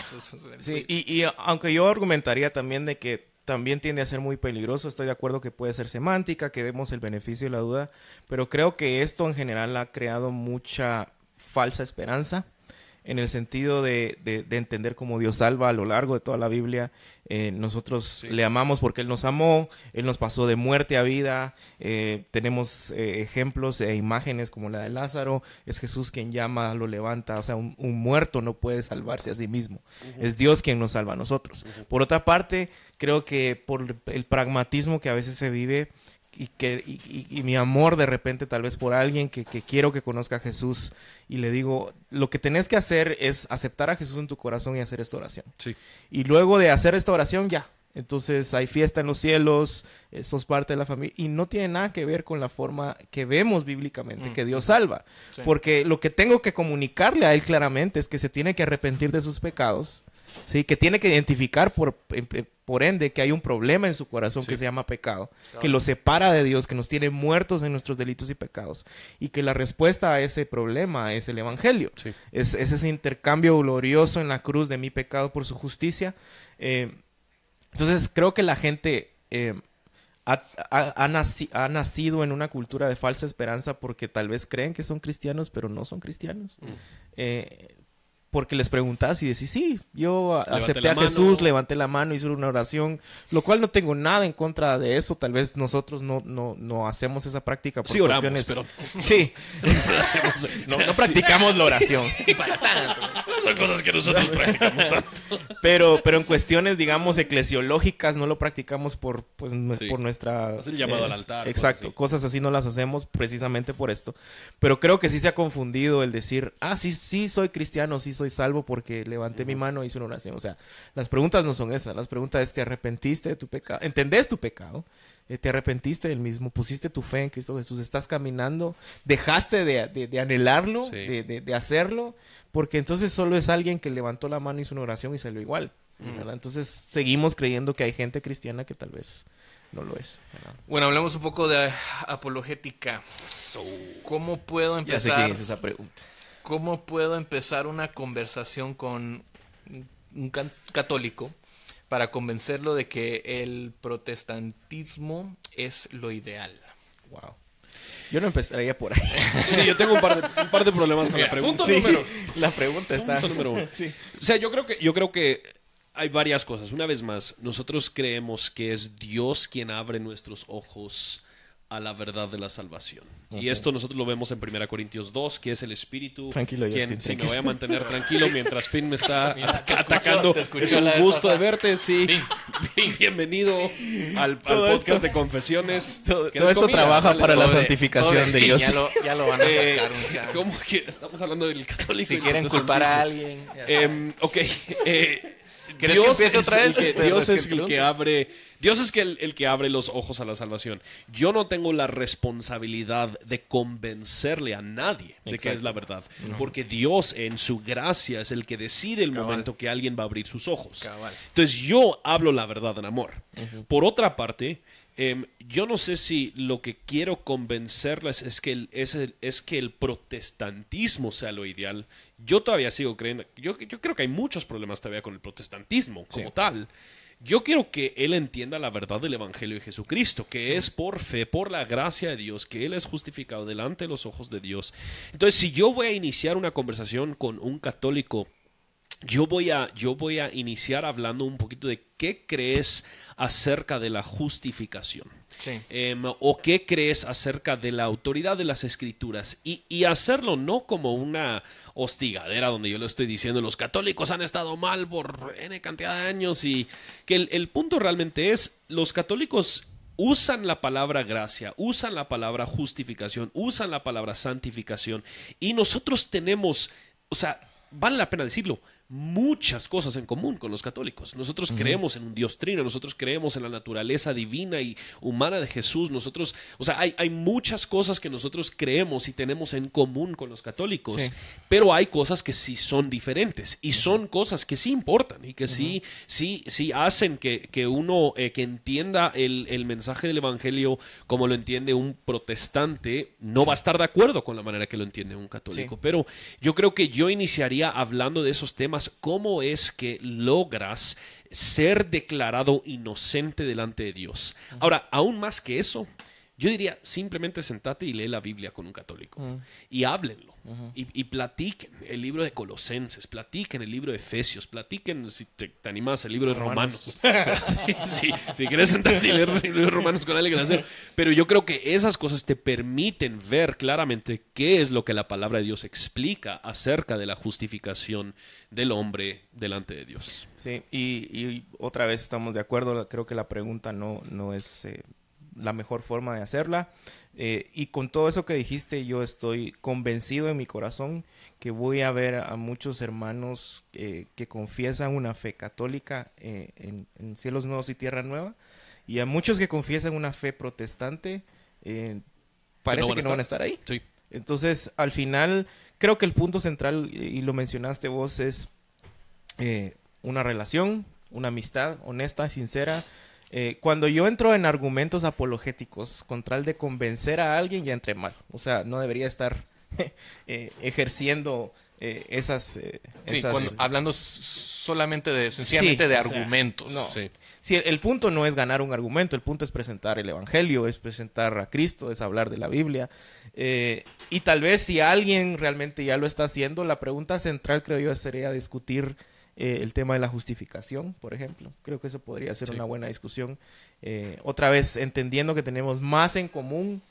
Sí, y, y aunque yo argumentaría también de que también tiende a ser muy peligroso, estoy de acuerdo que puede ser semántica, que demos el beneficio de la duda, pero creo que esto en general ha creado mucha falsa esperanza en el sentido de, de- de entender cómo Dios salva a lo largo de toda la Biblia. Eh, nosotros le amamos porque Él nos amó, Él nos pasó de muerte a vida. eh, tenemos eh, ejemplos e imágenes como la de Lázaro. Es Jesús quien llama, lo levanta. O sea, un, un muerto no puede salvarse a sí mismo. Es Dios quien nos salva a nosotros. Por otra parte, creo que por el pragmatismo que a veces se vive, y que, y, y- y mi amor de repente tal vez por alguien que, que quiero que conozca a Jesús y le digo, lo que tenés que hacer es aceptar a Jesús en tu corazón y hacer esta oración. Sí. Y luego de hacer esta oración, ya. Entonces hay fiesta en los cielos, eh, sos parte de la familia. Y no tiene nada que ver con la forma que vemos bíblicamente Mm. que Dios salva. Sí. Porque lo que tengo que comunicarle a Él claramente es que se tiene que arrepentir de sus pecados. ¿Sí? Que tiene que identificar por, en- en- por ende que hay un problema en su corazón que se llama pecado. Que lo separa de Dios, que nos tiene muertos en nuestros delitos y pecados. Y que la respuesta a ese problema es el Evangelio. Sí. Es, es ese intercambio glorioso en la cruz de mi pecado por su justicia. Eh, entonces creo que la gente eh, ha, ha- ha naci- ha nacido en una cultura de falsa esperanza porque tal vez creen que son cristianos, pero no son cristianos. Mm. Eh, porque les preguntas y decís, sí, yo acepté a mano. Jesús, levanté la mano, hice una oración, lo cual no tengo nada en contra de eso. Tal vez nosotros no, no, no hacemos esa práctica por Sí oramos, cuestiones... pero Sí, no, no practicamos la oración. son cosas que nosotros practicamos tanto. Pero, pero en cuestiones, digamos, eclesiológicas no lo practicamos por, pues, Sí. por nuestra... eh, Hacer el llamado al altar, Exacto, así. cosas así no las hacemos precisamente por esto. Pero creo que sí se ha confundido el decir, ah, sí, sí soy cristiano, sí soy salvo porque levanté mi mano e hice una oración. O sea, las preguntas no son esas. Las preguntas es, ¿te arrepentiste de tu pecado? ¿Entendés tu pecado? Eh, ¿Te arrepentiste del mismo? ¿Pusiste tu fe en Cristo Jesús? ¿Estás caminando? ¿Dejaste de, de- de anhelarlo? Sí. De, de- de hacerlo? Porque entonces solo es alguien que levantó la mano, hizo una oración y salió igual. ¿verdad? Entonces seguimos creyendo que hay gente cristiana que tal vez no lo es. ¿verdad? Bueno, hablemos un poco de apologética. ¿Cómo puedo Ya sé empezar? quién es esa pregunta. ¿Cómo puedo empezar una conversación con un católico para convencerlo de que el protestantismo es lo ideal? Wow. Yo no empezaría por ahí. Sí, yo tengo un par de, un par de problemas con la pregunta. Sí, número- la pregunta está. Punto número uno. Sí. O sea, yo creo que, yo creo que hay varias cosas. Una vez más, nosotros creemos que es Dios quien abre nuestros ojos a la verdad de la salvación. Y esto nosotros lo vemos en 1 Corintios 2, que es el Espíritu. Tranquilo, quien, Justin, sí, me voy a mantener tranquilo mientras Finn me está Mira, te escucho, atacando. te escucho es un la gusto de verte, sí. Bienvenido al, al podcast esto- de confesiones. Todo, ¿Quieres todo esto comida? trabaja Dale, para la todo de- santificación de Dios. Ya lo, ya lo van a Eh, sacar, muchacho. ¿Cómo que estamos hablando del católico? Si quieren culpar a alguien. Em, ok. eh, ¿Quieres que empiece otra es el vez? que- Te- Dios es el que abre. Dios es que el, el que abre los ojos a la salvación. Yo no tengo la responsabilidad de convencerle a nadie de que Exacto. es la verdad. Porque Dios, en su gracia, es el que decide el Cabal. momento que alguien va a abrir sus ojos. Cabal. Entonces yo hablo la verdad en amor. Por otra parte, em, yo no sé si lo que quiero convencerles es que el, es, el- es que el protestantismo sea lo ideal. Yo todavía sigo creyendo, yo, yo creo que hay muchos problemas todavía con el protestantismo como tal. Yo quiero que él entienda la verdad del Evangelio de Jesucristo, que es por fe, por la gracia de Dios, que él es justificado delante de los ojos de Dios. Entonces, si yo voy a iniciar una conversación con un católico yo voy a yo voy a iniciar hablando un poquito de qué crees acerca de la justificación. Sí. Em, o qué crees acerca de la autoridad de las escrituras y, y hacerlo no como una hostigadera donde yo le estoy diciendo los católicos han estado mal por n cantidad de años y que el, el punto realmente es los católicos usan la palabra gracia, usan la palabra justificación, usan la palabra santificación y nosotros tenemos, o sea, vale la pena decirlo, muchas cosas en común con los católicos. Nosotros creemos en un Dios trino, nosotros creemos en la naturaleza divina y humana de Jesús, nosotros, o sea, hay, hay muchas cosas que nosotros creemos y tenemos en común con los católicos, Sí. pero hay cosas que sí son diferentes y son cosas que sí importan y que sí, sí, sí hacen que, que uno eh, que entienda el, el mensaje del Evangelio como lo entiende un protestante, no va a estar de acuerdo con la manera que lo entiende un católico. Sí. Pero yo creo que yo iniciaría hablando de esos temas, cómo es que logras ser declarado inocente delante de Dios. Ahora, aún más que eso, yo diría, simplemente sentate y lee la Biblia con un católico y háblenlo. y, y platiquen el libro de Colosenses, platiquen el libro de Efesios, platiquen, si te, te animas, el libro de Romanos. sí, si quieres sentarte y leer el libro de Romanos con alguien, hacer. Pero yo creo que esas cosas te permiten ver claramente qué es lo que la palabra de Dios explica acerca de la justificación del hombre delante de Dios. Sí, y, y otra vez estamos de acuerdo. Creo que la pregunta no, no es. eh, la mejor forma de hacerla. Eh, y con todo eso que dijiste, yo estoy convencido en mi corazón que voy a ver a muchos hermanos eh, que confiesan una fe católica eh, en, en Cielos Nuevos y Tierra Nueva, y a muchos que confiesan una fe protestante, parece van que no van a estar. ahí. Sí. Entonces, al final, creo que el punto central, y lo mencionaste vos, es una relación, una amistad honesta, sincera. Eh, cuando yo entro en argumentos apologéticos con tal de convencer a alguien, ya entré mal. O sea, no debería estar eh, ejerciendo eh, esas... eh, Sí, esas- cuando- hablando solamente de, sencillamente Sí, de o sea, argumentos. no. Sí. Sí, el, el punto no es ganar un argumento, el punto es presentar el Evangelio, es presentar a Cristo, es hablar de la Biblia. Eh, y tal vez si alguien realmente ya lo está haciendo, la pregunta central creo yo sería discutir eh, el tema de la justificación, por ejemplo. Creo que eso podría ser Sí. una buena discusión. Eh, otra vez, entendiendo que tenemos más en común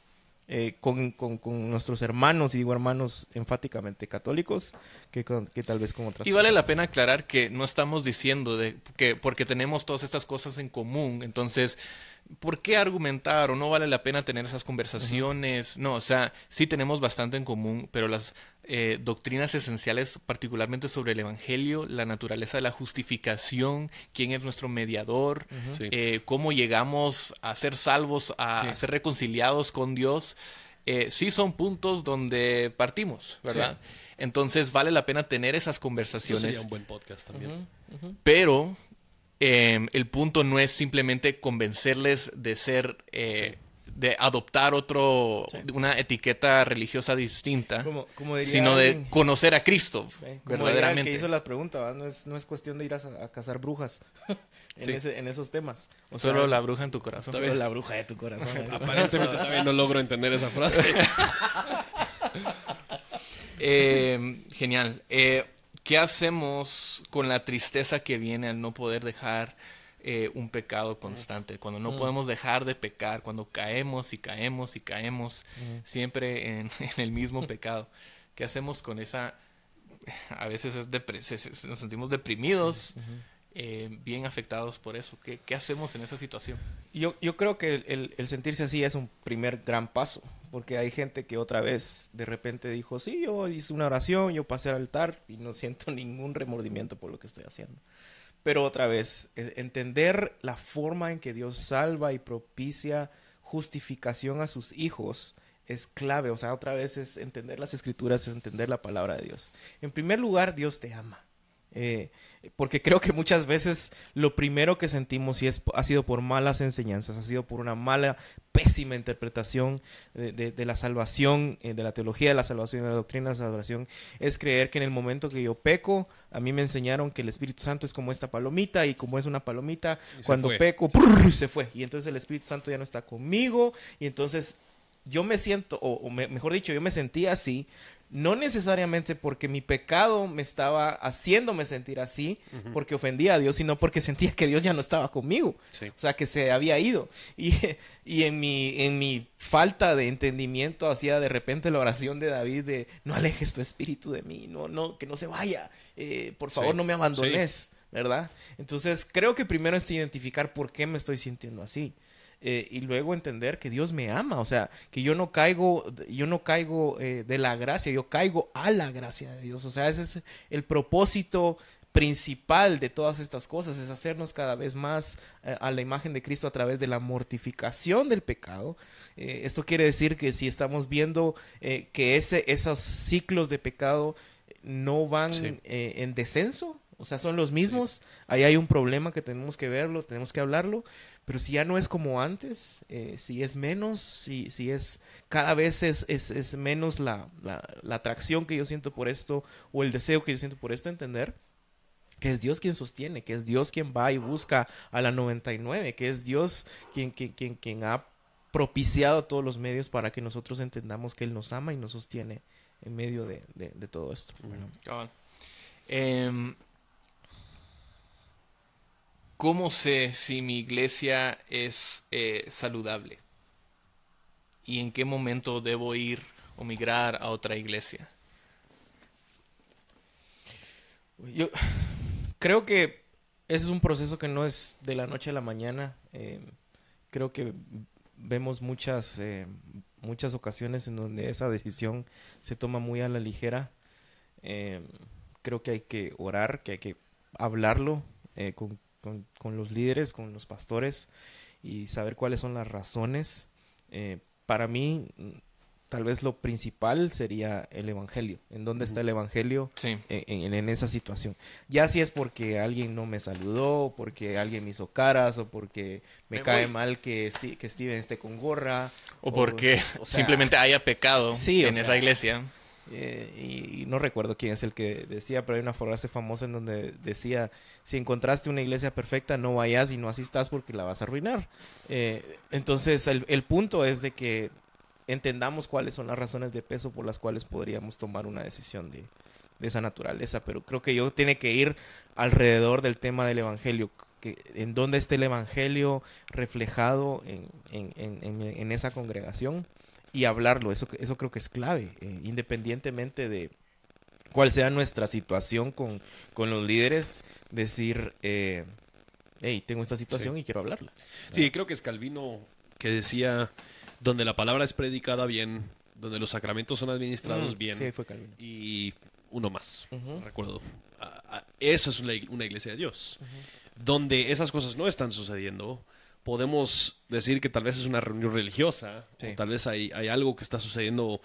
eh, con, con- con nuestros hermanos, y digo hermanos enfáticamente católicos, que, con- que tal vez con otras Y vale la pena aclarar que no estamos diciendo de que porque tenemos todas estas cosas en común, entonces, ¿por qué argumentar o no vale la pena tener esas conversaciones? No, o sea, sí tenemos bastante en común, pero las eh, doctrinas esenciales, particularmente sobre el Evangelio, la naturaleza de la justificación, quién es nuestro mediador, eh, cómo llegamos a ser salvos, a, Sí. a ser reconciliados con Dios, eh, sí son puntos donde partimos, ¿verdad? Entonces vale la pena tener esas Eso conversaciones. sería un buen podcast también. Pero eh, el punto no es simplemente convencerles de ser, eh, de adoptar otro, una etiqueta religiosa distinta, Como- como diría sino de conocer a Cristo, Sí, como diría el verdaderamente. que hizo la pregunta. No, es, no es cuestión de ir a, a cazar brujas en, Sí. ese- en esos temas. O Solo sea, la bruja en tu corazón. solo la bruja de tu corazón. Aparentemente también no logro entender esa frase. Eh, genial. ¿Qué hacemos con la tristeza que viene al no poder dejar eh, un pecado constante? Cuando no podemos dejar de pecar, cuando caemos y caemos y caemos siempre en, en el mismo pecado. ¿Qué hacemos con esa... A veces es nos sentimos deprimidos, eh, bien afectados por eso. ¿Qué, qué hacemos en esa situación? Yo, yo creo que el, el- el sentirse así es un primer gran paso, porque hay gente que otra vez de repente dijo, sí, yo hice una oración, yo pasé al altar y no siento ningún remordimiento por lo que estoy haciendo. Pero otra vez, eh, entender la forma en que Dios salva y propicia justificación a sus hijos es clave. O sea, otra vez es entender las escrituras, es entender la palabra de Dios. En primer lugar, Dios te ama. Eh, porque creo que muchas veces lo primero que sentimos y es, ha sido por malas enseñanzas, ha sido por una mala, pésima interpretación de, de- de la salvación, eh, de la teología de la salvación, de la doctrina de la salvación, es creer que en el momento que yo peco, a mí me enseñaron que el Espíritu Santo es como esta palomita y como es una palomita, Y cuando peco, se fue. Y entonces el Espíritu Santo ya no está conmigo y entonces yo me siento, o, o me- mejor dicho, yo me sentía así, no necesariamente porque mi pecado me estaba haciéndome sentir así, porque ofendía a Dios, sino porque sentía que Dios ya no estaba conmigo. Sí. O sea, que se había ido. Y, y en, mi, en mi falta de entendimiento hacía de repente la oración de David de, no alejes tu espíritu de mí, no, no, que no se vaya, eh, por favor Sí. no me abandones, ¿verdad? Entonces creo que primero es identificar por qué me estoy sintiendo así. Eh, y luego entender que Dios me ama, o sea, que yo no caigo, yo no caigo eh, de la gracia, yo caigo a la gracia de Dios, o sea, ese es el propósito principal de todas estas cosas, es hacernos cada vez más eh, a la imagen de Cristo a través de la mortificación del pecado. Esto quiere decir que si estamos viendo que ese, esos ciclos de pecado no van Sí. en descenso, o sea, son los mismos, ahí hay un problema que tenemos que verlo, tenemos que hablarlo, pero si ya no es como antes, eh, si es menos, si, si es cada vez es, es, es menos la, la, la atracción que yo siento por esto o el deseo que yo siento por esto, entender que es Dios quien sostiene, que es Dios quien va y busca a la 99, que es Dios quien, quien, quien, quien ha propiciado todos los medios para que nosotros entendamos que Él nos ama y nos sostiene en medio de, de- de todo esto. Bueno, Cabal. Em, ¿Cómo sé si mi iglesia es eh, saludable? ¿Y en qué momento debo ir o migrar a otra iglesia? Yo creo que ese es un proceso que no es de la noche a la mañana. eh, creo que vemos muchas, eh, muchas ocasiones en donde esa decisión se toma muy a la ligera. Eh, creo que hay que orar, que hay que hablarlo eh, con, con- con los líderes, con los pastores y saber cuáles son las razones. Eh, para mí, tal vez lo principal sería el Evangelio. ¿En dónde está el Evangelio? Sí. en, en- en esa situación. Ya si es porque alguien no me saludó, porque alguien me hizo caras, o porque me, Me cae voy. mal que, Steven esté con gorra. O porque o sea, simplemente haya pecado Sí, en sea, esa iglesia. Eh, y, no recuerdo quién es el que decía, pero hay una frase famosa en donde decía, si encontraste una iglesia perfecta, no vayas y no asistas porque la vas a arruinar. Eh, entonces, el, el punto es de que entendamos cuáles son las razones de peso por las cuales podríamos tomar una decisión de, de esa naturaleza, pero creo que yo tiene que ir alrededor del tema del evangelio, que, en dónde está el evangelio reflejado en- en- en- en esa congregación y hablarlo, eso, eso creo que es clave, eh, independientemente de cuál sea nuestra situación con, con los líderes, decir, eh, hey, tengo esta situación y quiero hablarla. Sí, creo que es Calvino que decía, donde la palabra es predicada bien, donde los sacramentos son administrados Mm, bien, Sí, fue Calvino. y uno más, Ujú. recuerdo. Ah, ah, Eso es una iglesia de Dios. Donde esas cosas no están sucediendo, podemos decir que tal vez es una reunión religiosa, Sí. o tal vez hay, hay algo que está sucediendo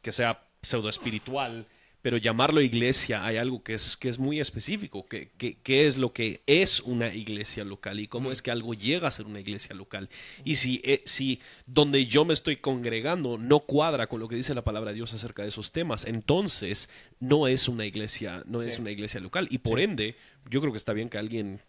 que sea pseudo espiritual, pero llamarlo iglesia hay algo que es, que es muy específico, que, que, que es lo que es una iglesia local y cómo es que algo llega a ser una iglesia local. Y si, eh, si donde yo me estoy congregando no cuadra con lo que dice la palabra de Dios acerca de esos temas, entonces no es una iglesia, no es una iglesia local. Y por ende, yo creo que está bien que alguien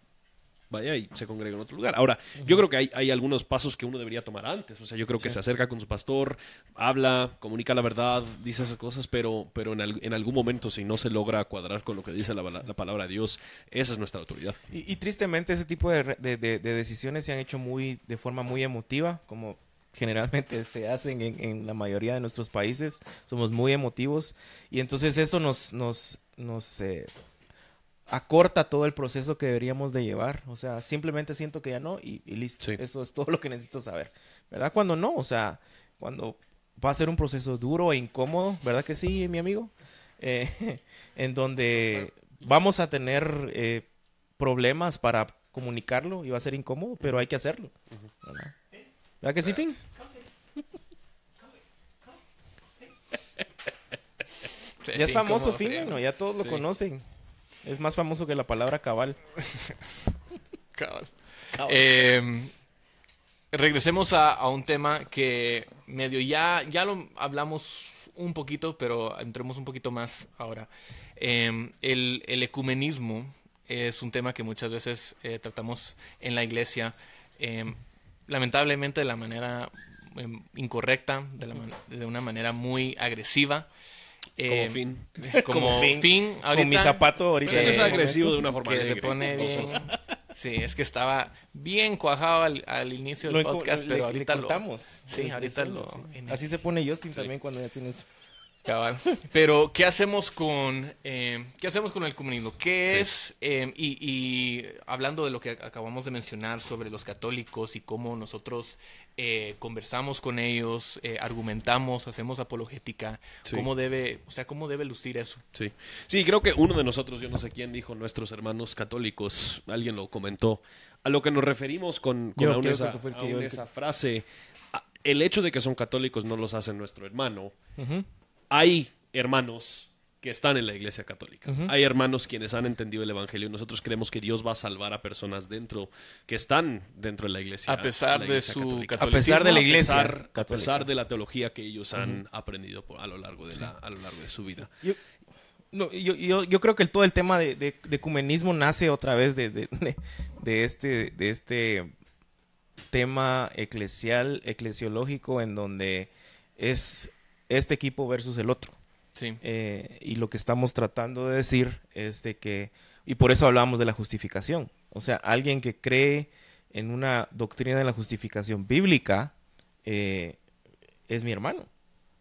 vaya y se congregue en otro lugar. Ahora, yo creo que hay, hay algunos pasos que uno debería tomar antes. O sea, yo creo que se acerca con su pastor, habla, comunica la verdad, dice esas cosas, pero, pero en, al- en algún momento, si no se logra cuadrar con lo que dice la, la palabra de Dios, esa es nuestra autoridad. Y, y tristemente ese tipo de, re- de- de- de decisiones se han hecho muy de forma muy emotiva, como generalmente se hacen en, en la mayoría de nuestros países. Somos muy emotivos y entonces eso nos, nos, nos eh, acorta todo el proceso que deberíamos de llevar. O sea, simplemente siento que ya no y, y listo. Sí. Eso es todo lo que necesito saber. ¿Verdad? Cuando no, o sea, cuando va a ser un proceso duro e incómodo, ¿verdad que sí, mi amigo? Eh, en donde vamos a tener eh, problemas para comunicarlo y va a ser incómodo, pero hay que hacerlo. ¿verdad? ¿Verdad que sí, Fin? Ya es famoso Fin, Fin, ¿no? ya todos lo Sí. conocen. Es más famoso que la palabra cabal. Cabal. Eh, regresemos a, a un tema que medio ya, ya lo hablamos un poquito, pero entremos un poquito más ahora. Eh, el, el ecumenismo es un tema que muchas veces eh, tratamos en la iglesia, eh, lamentablemente de la manera incorrecta, de, la man- de una manera muy agresiva. Eh, Como fin. Como, Como fin, fin. ahorita, Con mi zapato ahorita. Pero es agresivo de una forma que se pone bien. Sí, es que estaba bien cuajado al, al inicio del Lo podcast, le- pero le ahorita lo cortamos. Sí, ahorita lo- sí. Así se pone Justin también cuando ya tienes... Cabal. Pero, ¿qué hacemos con eh, qué hacemos con el comunismo? ¿Qué Sí. es, eh, y, y hablando de lo que acabamos de mencionar sobre los católicos y cómo nosotros eh, conversamos con ellos, eh, argumentamos, hacemos apologética, Sí. cómo debe, o sea, cómo debe lucir eso? Sí. sí, creo que uno de nosotros, yo no sé quién dijo, nuestros hermanos católicos, alguien lo comentó, a lo que nos referimos con, con aún esa, aún frase, el hecho de que son católicos no los hace nuestro hermano. Ujú. Hay hermanos que están en la iglesia católica. Hay hermanos quienes han entendido el evangelio. Nosotros creemos que Dios va a salvar a personas dentro, que están dentro de la iglesia. A pesar de su católica. A pesar de la A iglesia pesar, a pesar de la teología que ellos han aprendido por- a lo largo de la, a lo largo de su vida. Yo, no, yo, yo, yo creo que el- todo el tema de, de, de ecumenismo nace otra vez de, de, de- de este, de este tema eclesial, eclesiológico, en donde es este equipo versus el otro. Sí. Eh, y lo que estamos tratando de decir es de que, y por eso hablamos de la justificación. O sea, alguien que cree en una doctrina de la justificación bíblica eh, es mi hermano.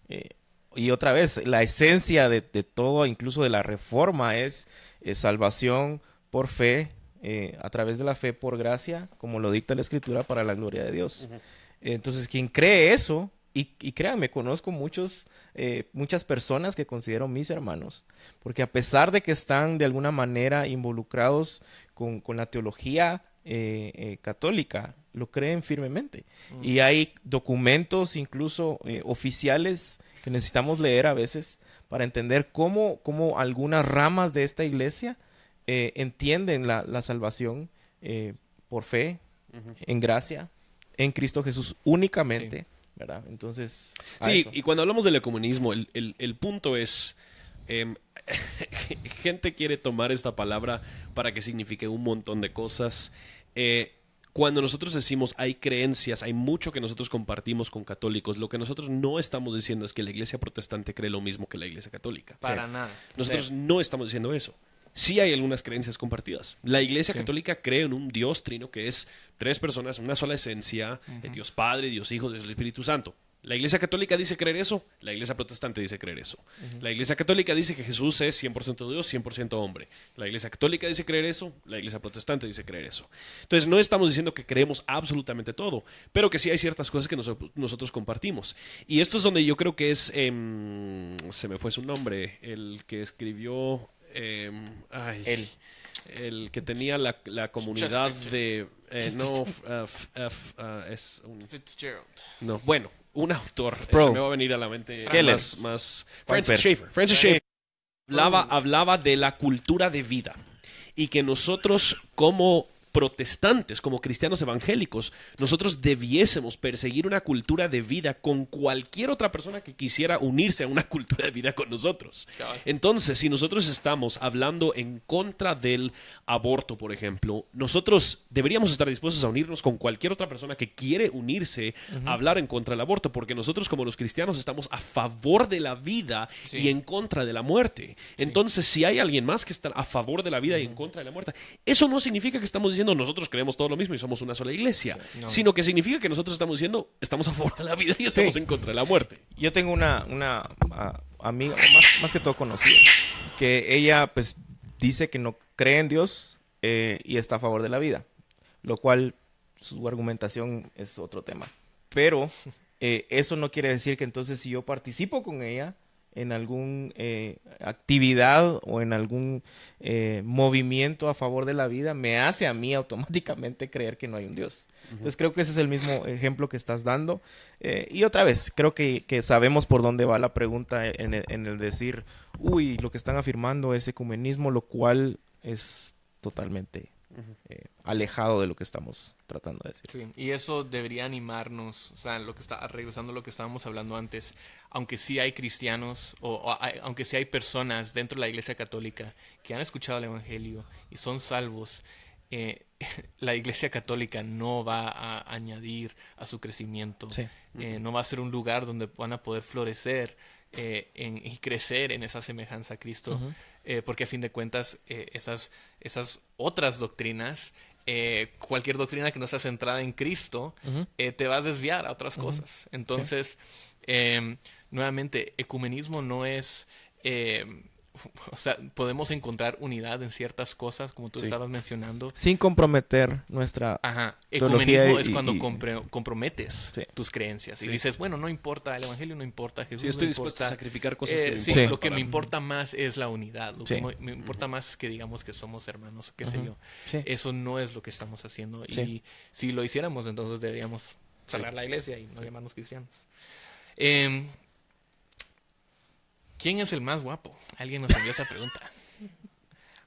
Eh, y otra vez, la esencia de, de todo, incluso de la reforma, es, salvación por fe, eh, a través de la fe por gracia, como lo dicta la escritura, para la gloria de Dios. Entonces, quien cree eso, y, y créanme, conozco muchos, eh, muchas personas que considero mis hermanos, porque a pesar de que están de alguna manera involucrados con, con la teología eh, eh, católica, lo creen firmemente. Y hay documentos incluso eh, oficiales que necesitamos leer a veces para entender cómo, cómo algunas ramas de esta iglesia eh, entienden la, la salvación por fe, en gracia, en Cristo Jesús únicamente, ¿verdad? Entonces, Sí, eso. y cuando hablamos del ecumenismo, el, el- el punto es, em, gente quiere tomar esta palabra para que signifique un montón de cosas. Eh, cuando nosotros decimos hay creencias, hay mucho que nosotros compartimos con católicos, lo que nosotros no estamos diciendo es que la iglesia protestante cree lo mismo que la iglesia católica. Para nada. Nosotros Sí. no estamos diciendo eso. Sí hay algunas creencias compartidas. La Iglesia Sí. Católica cree en un Dios trino que es tres personas, una sola esencia, el Dios Padre, Dios Hijo, Dios Espíritu Santo. La Iglesia Católica dice creer eso, la Iglesia Protestante dice creer eso. La Iglesia Católica dice que Jesús es 100% Dios, 100% hombre. La Iglesia Católica dice creer eso, la Iglesia Protestante dice creer eso. Entonces no estamos diciendo que creemos absolutamente todo, pero que sí hay ciertas cosas que noso- nosotros compartimos. Y esto es donde yo creo que es, em, se me fue su nombre, el que escribió... em, ay, Él. el que tenía la, la comunidad de... eh, no, uh, f- f- uh, es un... Fitzgerald. No, bueno, un autor. Se me va a venir a la mente Keller. más, más... Francis. Schaeffer. Francis Schaeffer hablaba, hablaba de la cultura de vida y que nosotros como protestantes, como cristianos evangélicos, nosotros debiésemos perseguir una cultura de vida con cualquier otra persona que quisiera unirse a una cultura de vida con nosotros. Entonces, si nosotros estamos hablando en contra del aborto, por ejemplo, nosotros deberíamos estar dispuestos a unirnos con cualquier otra persona que quiere unirse a hablar en contra del aborto, porque nosotros como los cristianos estamos a favor de la vida Sí. y en contra de la muerte. Entonces, si hay alguien más que está a favor de la vida y en contra de la muerte, eso no significa que estamos diciendo nosotros creemos todo lo mismo y somos una sola iglesia, No. sino que significa que nosotros estamos diciendo estamos a favor de la vida y estamos Sí. en contra de la muerte. Yo tengo una, una amiga, más, más que todo conocida, que ella pues dice que no cree en Dios eh, y está a favor de la vida, lo cual su argumentación es otro tema. Pero eh, eso no quiere decir que entonces si yo participo con ella en alguna actividad o en algún eh, movimiento a favor de la vida, me hace a mí automáticamente creer que no hay un Dios. Entonces creo que ese es el mismo ejemplo que estás dando. Eh, y otra vez, creo que, que sabemos por dónde va la pregunta en el, en el decir, uy, lo que están afirmando es ecumenismo, lo cual es totalmente eh, alejado de lo que estamos tratando de decir. Sí, y eso debería animarnos, o sea, lo que está regresando a lo que estábamos hablando antes, aunque sí hay cristianos o, o hay- aunque sí hay personas dentro de la Iglesia Católica que han escuchado el evangelio y son salvos, eh, la Iglesia Católica no va a añadir a su crecimiento, Sí. eh, no va a ser un lugar donde van a poder florecer eh, en- y crecer en esa semejanza a Cristo, eh, porque a fin de cuentas eh, esas, esas otras doctrinas, eh, cualquier doctrina que no sea centrada en Cristo, eh, te va a desviar a otras cosas. Entonces, eh, nuevamente, ecumenismo no es... eh, o sea, podemos encontrar unidad en ciertas cosas, como tú Sí. estabas mencionando, Sin comprometer nuestra... Ajá. Ecumenismo y- es cuando y- compre- comprometes Sí. tus creencias y Sí. dices, bueno, no importa, el evangelio no importa, Jesús Sí, estoy no dispuesto a sacrificar cosas Eh, que me lo que me importa más es la unidad. Lo Sí. que me importa más es que digamos que somos hermanos, qué sé yo. Sí. Eso no es lo que estamos haciendo. Sí. Y si lo hiciéramos, entonces deberíamos cerrar la iglesia y no llamarnos cristianos. Em, ¿Quién es el más guapo? Alguien nos envió esa pregunta.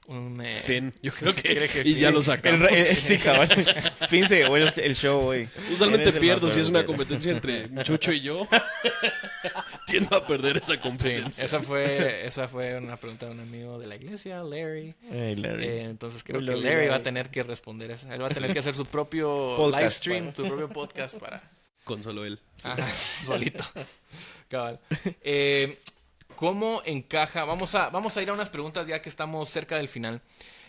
Un, eh, Finn, yo creo que, creo que y ya Finn. lo sacamos. eh, sí, cabal. Fin se llevó el, el show hoy. Usualmente ¿Quién es el pierdo si es una competencia entre Chucho y yo. Tiendo a perder esa Sí, competencia. esa fue, esa fue una pregunta de un amigo de la iglesia, Larry. Hey, Larry. Eh, entonces creo que Larry, Larry va a tener que responder eso. Él va a tener que hacer su propio Podcast live stream, para- su propio podcast para Con solo él. Ajá, solito. Cabal. Eh, ¿Cómo encaja? Vamos a, vamos a ir a unas preguntas ya que estamos cerca del final.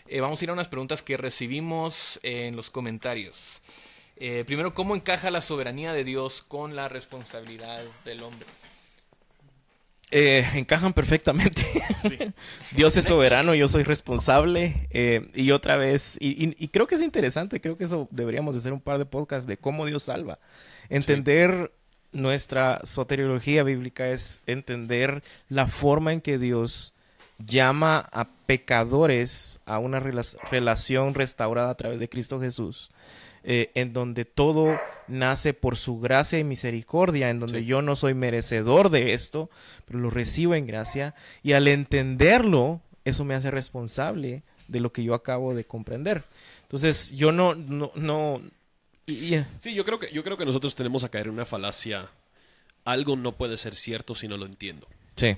Eh, vamos a ir a unas preguntas que recibimos en los comentarios. Eh, primero, ¿cómo encaja la soberanía de Dios con la responsabilidad del hombre? Eh, encajan perfectamente. Dios es soberano, yo soy responsable. eh, y otra vez, y, y- y creo que es interesante, creo que eso deberíamos de hacer un par de podcasts de cómo Dios salva. Entender nuestra soteriología bíblica es entender la forma en que Dios llama a pecadores a una rela- relación restaurada a través de Cristo Jesús, eh, en donde todo nace por su gracia y misericordia, en donde Sí. yo no soy merecedor de esto, pero lo recibo en gracia, y al entenderlo, eso me hace responsable de lo que yo acabo de comprender. Entonces, yo no, no, no, Sí, yo creo que, yo creo que nosotros tenemos a caer en una falacia. Algo no puede ser cierto si no lo entiendo. sí,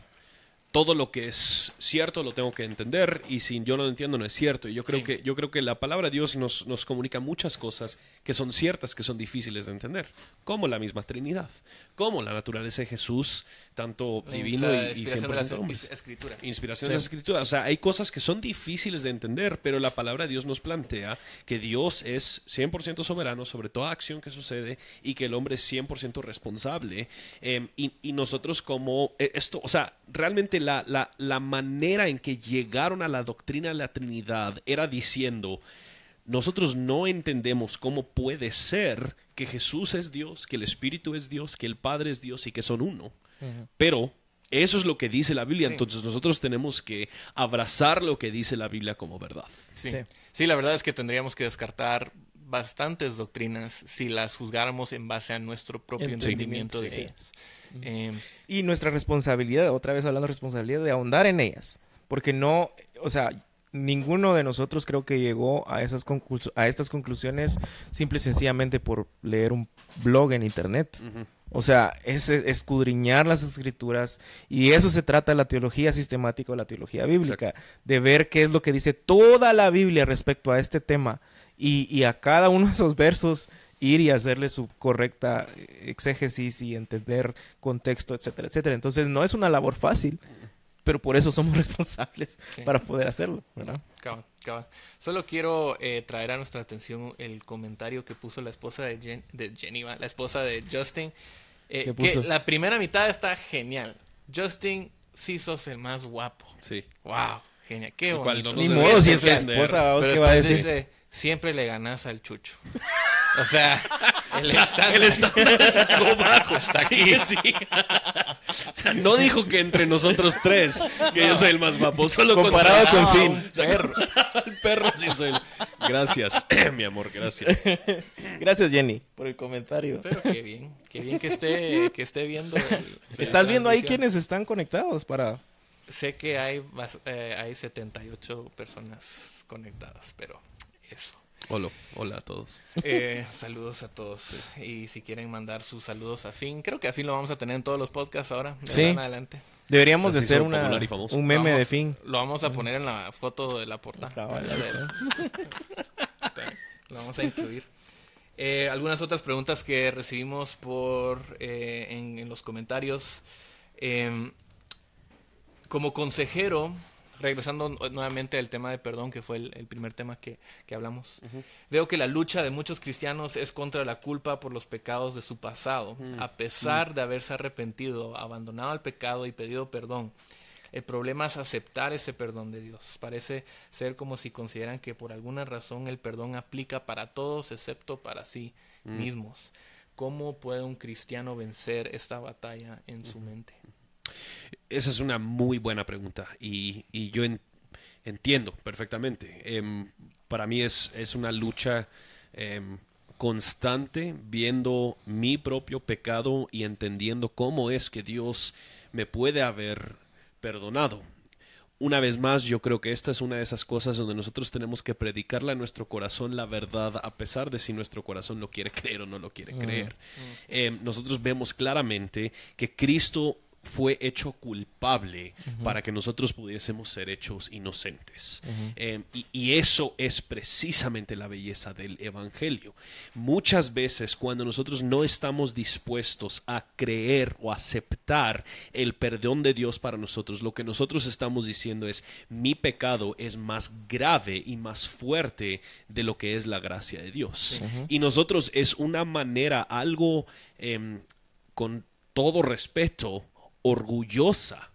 todo lo que es cierto lo tengo que entender y si yo no lo entiendo no es cierto. Y yo creo Sí. que yo creo que la palabra de Dios nos, nos comunica muchas cosas que son ciertas, que son difíciles de entender, como la misma Trinidad, como la naturaleza de Jesús, tanto divino La y, y inspiración de 100% las hombre. es- escrituras. Inspiración de las escrituras. O sea, hay cosas que son difíciles de entender, pero la palabra de Dios nos plantea que Dios es 100% soberano sobre toda acción que sucede y que el hombre es 100% responsable. Eh, y, y nosotros como eh, esto, o sea, realmente la, la, la manera en que llegaron a la doctrina de la Trinidad era diciendo, nosotros no entendemos cómo puede ser que Jesús es Dios, que el Espíritu es Dios, que el Padre es Dios y que son uno. Pero eso es lo que dice la Biblia, Sí. entonces nosotros tenemos que abrazar lo que dice la Biblia como verdad. Sí. Sí. Sí, la verdad es que tendríamos que descartar bastantes doctrinas si las juzgáramos en base a nuestro propio Entendimiento, de sí. ellas. Eh, y nuestra responsabilidad, otra vez hablando de responsabilidad, de ahondar en ellas. Porque no, o sea, ninguno de nosotros creo que llegó a, esas a estas conclusiones simple y sencillamente por leer un blog en internet. O sea, es escudriñar las escrituras y eso se trata de la teología sistemática o la teología bíblica, de ver qué es lo que dice toda la Biblia respecto a este tema y, y a cada uno de esos versos ir y hacerle su correcta exégesis y entender contexto, etcétera, etcétera. Entonces no es una labor fácil, pero por eso somos responsables Sí. para poder hacerlo, ¿verdad? cabal, cabal. Solo quiero eh, traer a nuestra atención el comentario que puso la esposa de, Jen- de Jenny, ¿va? la esposa de Justin. eh, ¿Qué que la primera mitad está genial. Justin, sí sos el más guapo. Sí. Wow, genial. Qué bonito. Ni modo, si es la esposa, ¿vos Pero ¿qué va a decir? dice, siempre le ganas al chucho. O sea, el estándar. El estándar se quedó bajo. Hasta aquí. Sí, sí. O sea, no dijo que entre nosotros tres, que yo soy el más guapo. Solo Comparado con Finn. perro. el perro sí soy el... Gracias, mi amor, gracias. Gracias, Jenny, por el comentario. Pero qué bien, qué bien que esté, que esté viendo. el- ¿Estás viendo ahí quiénes están conectados para...? Sé que hay, eh, hay 78 personas conectadas, pero eso. Hola, hola a todos. Eh, saludos a todos. Y si quieren mandar sus saludos a Fin, creo que a Fin lo vamos a tener en todos los podcasts ahora. De Sí. adelante. Deberíamos de Así hacer una, un meme Vamos- de fin. Lo vamos a poner en la foto de la portada. Cabal, está. Lo vamos a incluir. Eh, algunas otras preguntas que recibimos por eh, en, en los comentarios. Em, como consejero, regresando nuevamente al tema de perdón, que fue el, el primer tema que, que hablamos, veo que la lucha de muchos cristianos es contra la culpa por los pecados de su pasado, a pesar de haberse arrepentido, abandonado el pecado y pedido perdón. El problema es aceptar ese perdón de Dios. Parece ser como si consideran que por alguna razón el perdón aplica para todos excepto para sí mismos. ¿Cómo puede un cristiano vencer esta batalla en su mente? Esa es una muy buena pregunta y, y yo en- entiendo perfectamente. Em, para mí es, es una lucha em, constante viendo mi propio pecado y entendiendo cómo es que Dios me puede haber perdonado. Una vez más, yo creo que esta es una de esas cosas donde nosotros tenemos que predicarle a nuestro corazón la verdad, a pesar de si nuestro corazón lo quiere creer o no lo quiere creer. Eh, nosotros vemos claramente que Cristo fue hecho culpable para que nosotros pudiésemos ser hechos inocentes. Eh, y, y eso es precisamente la belleza del Evangelio. Muchas veces cuando nosotros no estamos dispuestos a creer o aceptar el perdón de Dios para nosotros, lo que nosotros estamos diciendo es mi pecado es más grave y más fuerte de lo que es la gracia de Dios. Y nosotros es una manera, algo em, con todo respeto, orgullosa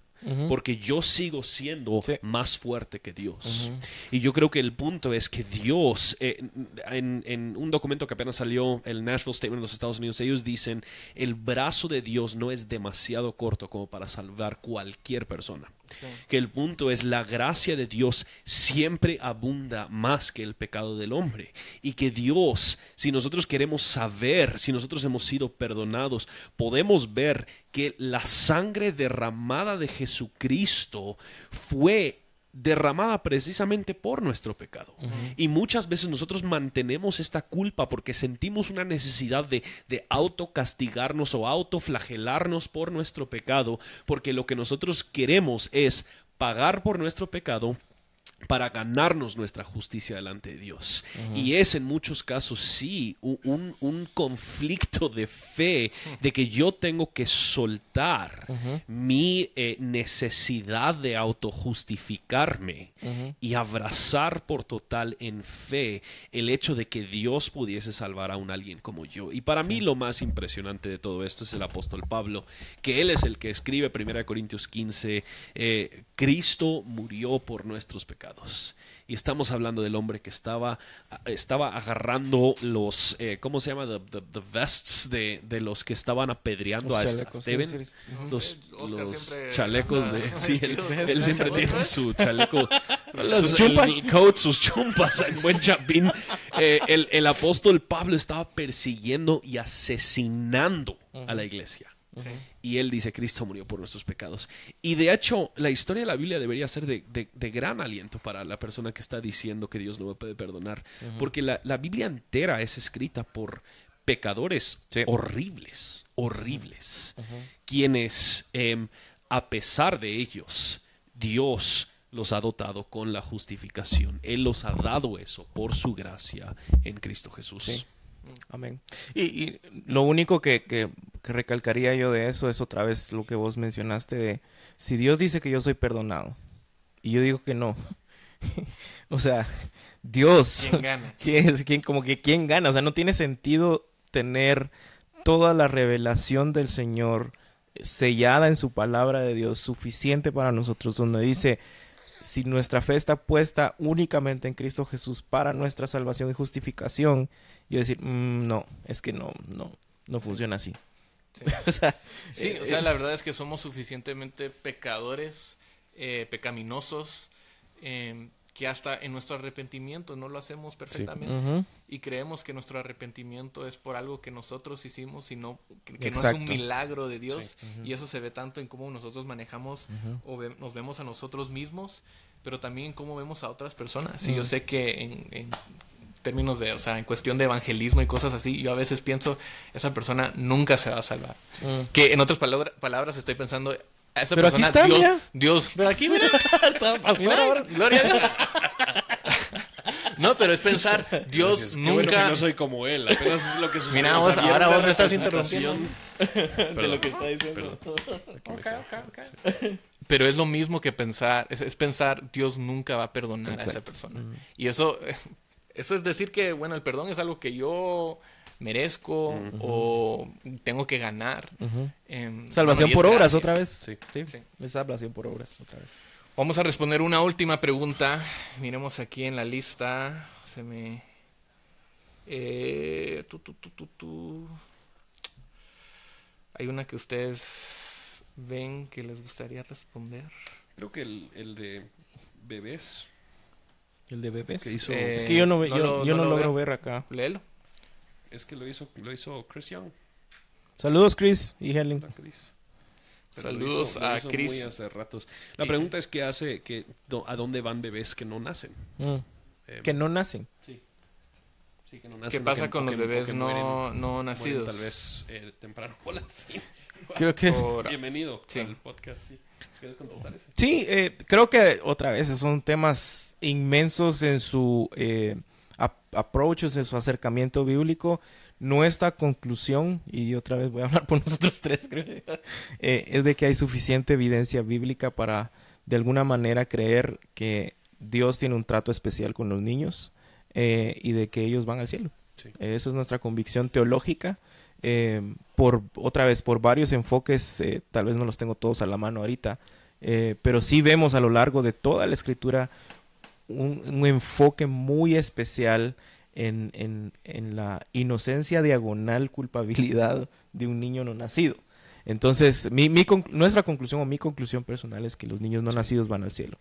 porque yo sigo siendo Sí. más fuerte que Dios. Y yo creo que el punto es que Dios, eh, en, en un documento que apenas salió, el Nashville Statement de los Estados Unidos, ellos dicen, el brazo de Dios no es demasiado corto como para salvar cualquier persona. Que el punto es la gracia de Dios siempre abunda más que el pecado del hombre. Y que Dios, si nosotros queremos saber, si nosotros hemos sido perdonados, podemos ver que la sangre derramada de Jesucristo fue derramada precisamente por nuestro pecado. Y muchas veces nosotros mantenemos esta culpa porque sentimos una necesidad de, de autocastigarnos o autoflagelarnos por nuestro pecado, porque lo que nosotros queremos es pagar por nuestro pecado para ganarnos nuestra justicia delante de Dios. Y es en muchos casos, sí, un, un conflicto de fe de que yo tengo que soltar mi eh, necesidad de autojustificarme y abrazar por total en fe el hecho de que Dios pudiese salvar a un alguien como yo. Y para mí lo más impresionante de todo esto es el apóstol Pablo, que él es el que escribe 1 Corintios 15, eh, Cristo murió por nuestros pecados. Y estamos hablando del hombre que estaba, estaba agarrando los, eh, ¿cómo se llama? The, the- the vests de, de los que estaban apedreando Los a chalecos, sí, Steven. sí, Los, chalecos anda de... Sí, él, él siempre tiene su chaleco. Los el- chumpas. el coat, sus chumpas en buen chapín. Eh, el, el apóstol Pablo estaba persiguiendo y asesinando a la iglesia. Sí. Y él dice, Cristo murió por nuestros pecados. Y de hecho, la historia de la Biblia debería ser de, de- de gran aliento para la persona que está diciendo que Dios no me puede perdonar. Porque la, la Biblia entera es escrita por pecadores Sí. horribles, horribles, quienes, em, a pesar de ellos, Dios los ha dotado con la justificación. Él los ha dado eso por su gracia en Cristo Jesús. Sí. Amén. Y, y lo único que, que- que recalcaría yo de eso es otra vez lo que vos mencionaste de si Dios dice que yo soy perdonado y yo digo que no. o sea, Dios. ¿Quién gana? ¿Quién es? ¿Quién, como que quién gana? O sea, no tiene sentido tener toda la revelación del Señor sellada en su palabra de Dios, suficiente para nosotros, donde dice, si nuestra fe está puesta únicamente en Cristo Jesús para nuestra salvación y justificación, yo decir, "Mm, no, es que no, no, no funciona así. Sí. o sea, Sí, eh, o sea, la verdad es que somos suficientemente pecadores, eh, pecaminosos, eh, que hasta en nuestro arrepentimiento no lo hacemos perfectamente. Y creemos que nuestro arrepentimiento es por algo que nosotros hicimos y no, que, que no es un milagro de Dios. Y eso se ve tanto en cómo nosotros manejamos o ve- nos vemos a nosotros mismos, pero también en cómo vemos a otras personas. Y yo sé que en, en términos de, o sea, en cuestión de evangelismo y cosas así, yo a veces pienso, esa persona nunca se va a salvar. mm. Que en otras palabra- palabras estoy pensando, a esa Pero aquí persona, está, Dios, mira. Dios, pero aquí mira, Mira, gloria a Dios. No, pero es pensar, Dios. Qué bueno que nunca. no soy como él. Apenas es lo que sucede. Mira, vos, ahora vos me estás representación. de lo que está diciendo. Pero es lo mismo que pensar, es, es pensar, Dios nunca va a perdonar a esa Exacto. persona. Y eso, eso es decir que, bueno, el perdón es algo que yo merezco o tengo que ganar. Em, Salvación por obras otra vez. Sí. Sí, Sí. es salvación por obras otra vez. Vamos a responder una última pregunta. Miremos aquí en la lista. Se me. Eh, tu, tu, tu. Hay una que ustedes ven que les gustaría responder. Creo que el, el de bebés El de bebés. que hizo. Eh, es que yo no, no yo, lo- yo no no, lo logro veo. ver acá. Léelo. Es que lo hizo, lo hizo Chris Young. Saludos, Chris y Helen. Hola, Chris. Saludos hizo- a Chris. muy hace ratos. La pregunta es qué hace, que, do- a dónde van bebés que no nacen. Mm. Eh, Que no nacen. sí. Sí, que no ¿Qué nacen o pasa que- con los que- bebés que no, mueren- no mueren nacidos? tal vez eh, temprano. Hola. Creo que... Por- Bienvenido Sí. al podcast. Sí. ¿Quieres contestar eso? Sí, eh, creo que otra vez son temas inmensos en su eh, approaches, en su acercamiento bíblico. Nuestra conclusión, y otra vez voy a hablar por nosotros tres, creo, eh, es de que hay suficiente evidencia bíblica para de alguna manera creer que Dios tiene un trato especial con los niños eh, y de que ellos van al cielo. Sí. Eh, esa es nuestra convicción teológica. eh, por otra vez, por varios enfoques, tal vez no los tengo todos a la mano ahorita, pero sí vemos a lo largo de toda la escritura un, un enfoque muy especial en, en- en la inocencia diagonal culpabilidad de un niño no nacido. Entonces, mi, mi conc- nuestra conclusión o mi conclusión personal es que los niños no nacidos van al cielo.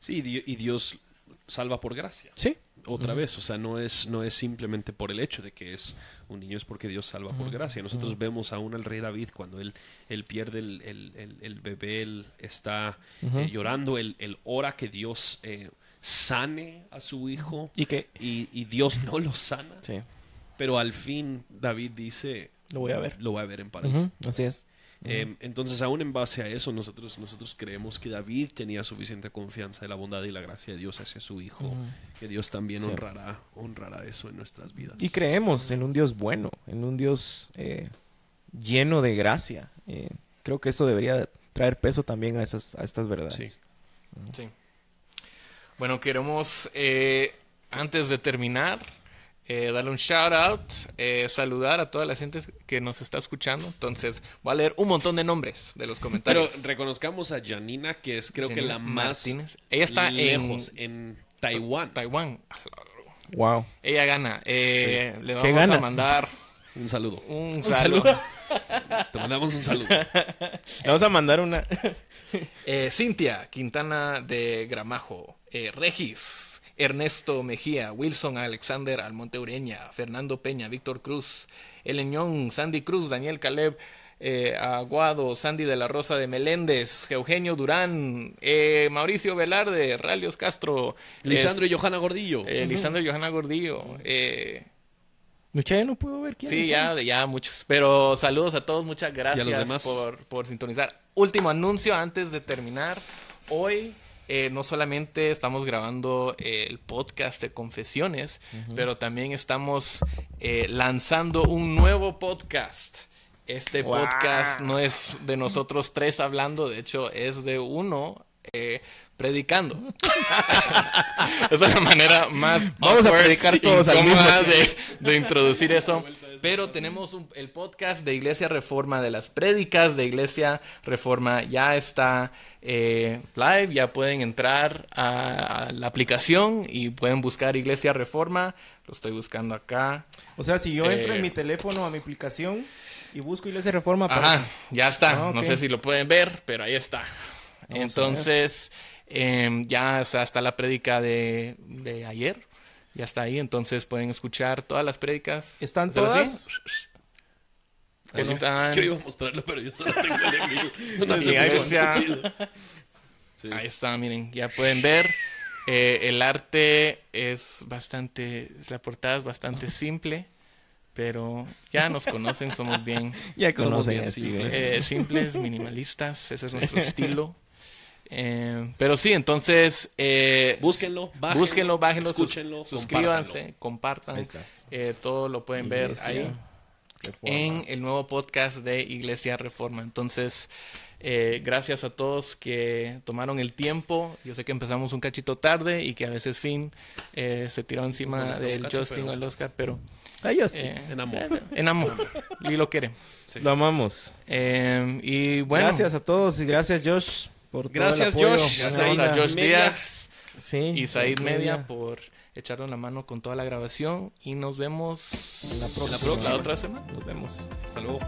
Sí, y Di- y Dios salva por gracia. Sí. Otra vez, o sea, no es, no es simplemente por el hecho de que es un niño, es porque Dios salva por gracia. Nosotros vemos aún al rey David cuando él, él pierde el, el- el- el bebé, él está eh, llorando, él, él ora que Dios eh, sane a su hijo Y que... y, y Dios no lo sana. Sí, Pero al fin David dice, lo voy a ver. lo voy a ver en París. Ujú, Así es. Eh, entonces, aún en base a eso, nosotros, nosotros creemos que David tenía suficiente confianza de la bondad y la gracia de Dios hacia su hijo, que Dios también Sí. honrará, honrará eso en nuestras vidas. Y creemos en un Dios bueno, en un Dios eh, lleno de gracia. Eh, creo que eso debería traer peso también a, esas, a estas verdades. Sí. Sí. Bueno, queremos, eh, antes de terminar, eh, darle un shout out, eh, saludar a toda la gente que nos está escuchando. Entonces, voy a leer un montón de nombres de los Pero comentarios. reconozcamos a Janina, que es creo que la más Martínez. Ella está en- lejos, en, Taiwán. Taiwán. Wow. Ella gana. Eh, Le ¿Qué vamos a mandar Un saludo. un saludo. Te mandamos un saludo. Le vamos a mandar una... Eh, Cintia Quintana de Gramajo, eh, Regis, Ernesto Mejía, Wilson Alexander Almonte Ureña, Fernando Peña, Víctor Cruz, Eleñón, Sandy Cruz, Daniel Caleb, eh, Aguado, Sandy de la Rosa de Meléndez, Eugenio Durán, eh, Mauricio Velarde, Ralios Castro, Lisandro es- y Johanna Gordillo. eh, Lisandro y Johanna Gordillo, eh, Mucha ya no puedo ver quién Sí, es. ya, ya muchos. Pero saludos a todos, muchas gracias los demás? por, por sintonizar. Último anuncio antes de terminar. Hoy eh, no solamente estamos grabando eh, el podcast de confesiones, pero también estamos eh, lanzando un nuevo podcast. Este Wow. podcast no es de nosotros tres hablando, de hecho es de uno eh, predicando. Esa es la manera más Vamos a predicar todos al mismo de, de introducir eso. Pero tenemos un- el podcast de Iglesia Reforma, de las prédicas de Iglesia Reforma, ya está eh, live, ya pueden entrar a, a la aplicación y pueden buscar Iglesia Reforma. Lo estoy buscando acá. O sea, si yo entro Eh. en mi teléfono a mi aplicación y busco Iglesia Reforma... Ajá, aparece. ya está. Ah, No sé si lo pueden ver, pero ahí está. Vamos a Entonces, em, ya está, está la prédica de, de ayer. Ya está ahí, entonces pueden escuchar todas las prédicas. ¿Están ¿Pero todas? Ah. Están- Yo iba a mostrarlo, pero yo solo tengo el enemigo. No, Sí, se ahí está. Sí. Ahí está, miren, ya pueden ver. Eh, el arte es bastante, la portada es bastante simple, pero ya nos conocen, somos bien Ya Somos conocen bien simples. eh, simples, minimalistas, ese es nuestro estilo. Eh, pero sí, entonces eh, Búsquenlo, bájenlo, búsquenlo, bájenlo, sus- escúchenlo, suscríbanse, compartan, Ahí estás. eh, todo lo pueden ver ahí Reforma. en el nuevo podcast de Iglesia Reforma. Entonces, eh, gracias a todos que tomaron el tiempo. Yo sé que empezamos un cachito tarde y que a veces Finn eh, se tiró encima del cacho, Justin pero- o el Oscar, pero Ay, Justin. eh, En amor. en amor. y lo queremos. Lo amamos. Eh, y bueno, Gracias a todos y gracias Josh por todo Gracias, el apoyo. Josh. Gracias a Josh Media. Díaz Sí, y Said Said Media por echarnos la mano con toda la grabación y nos vemos la próxima. la otra semana. Nos vemos. Hasta luego.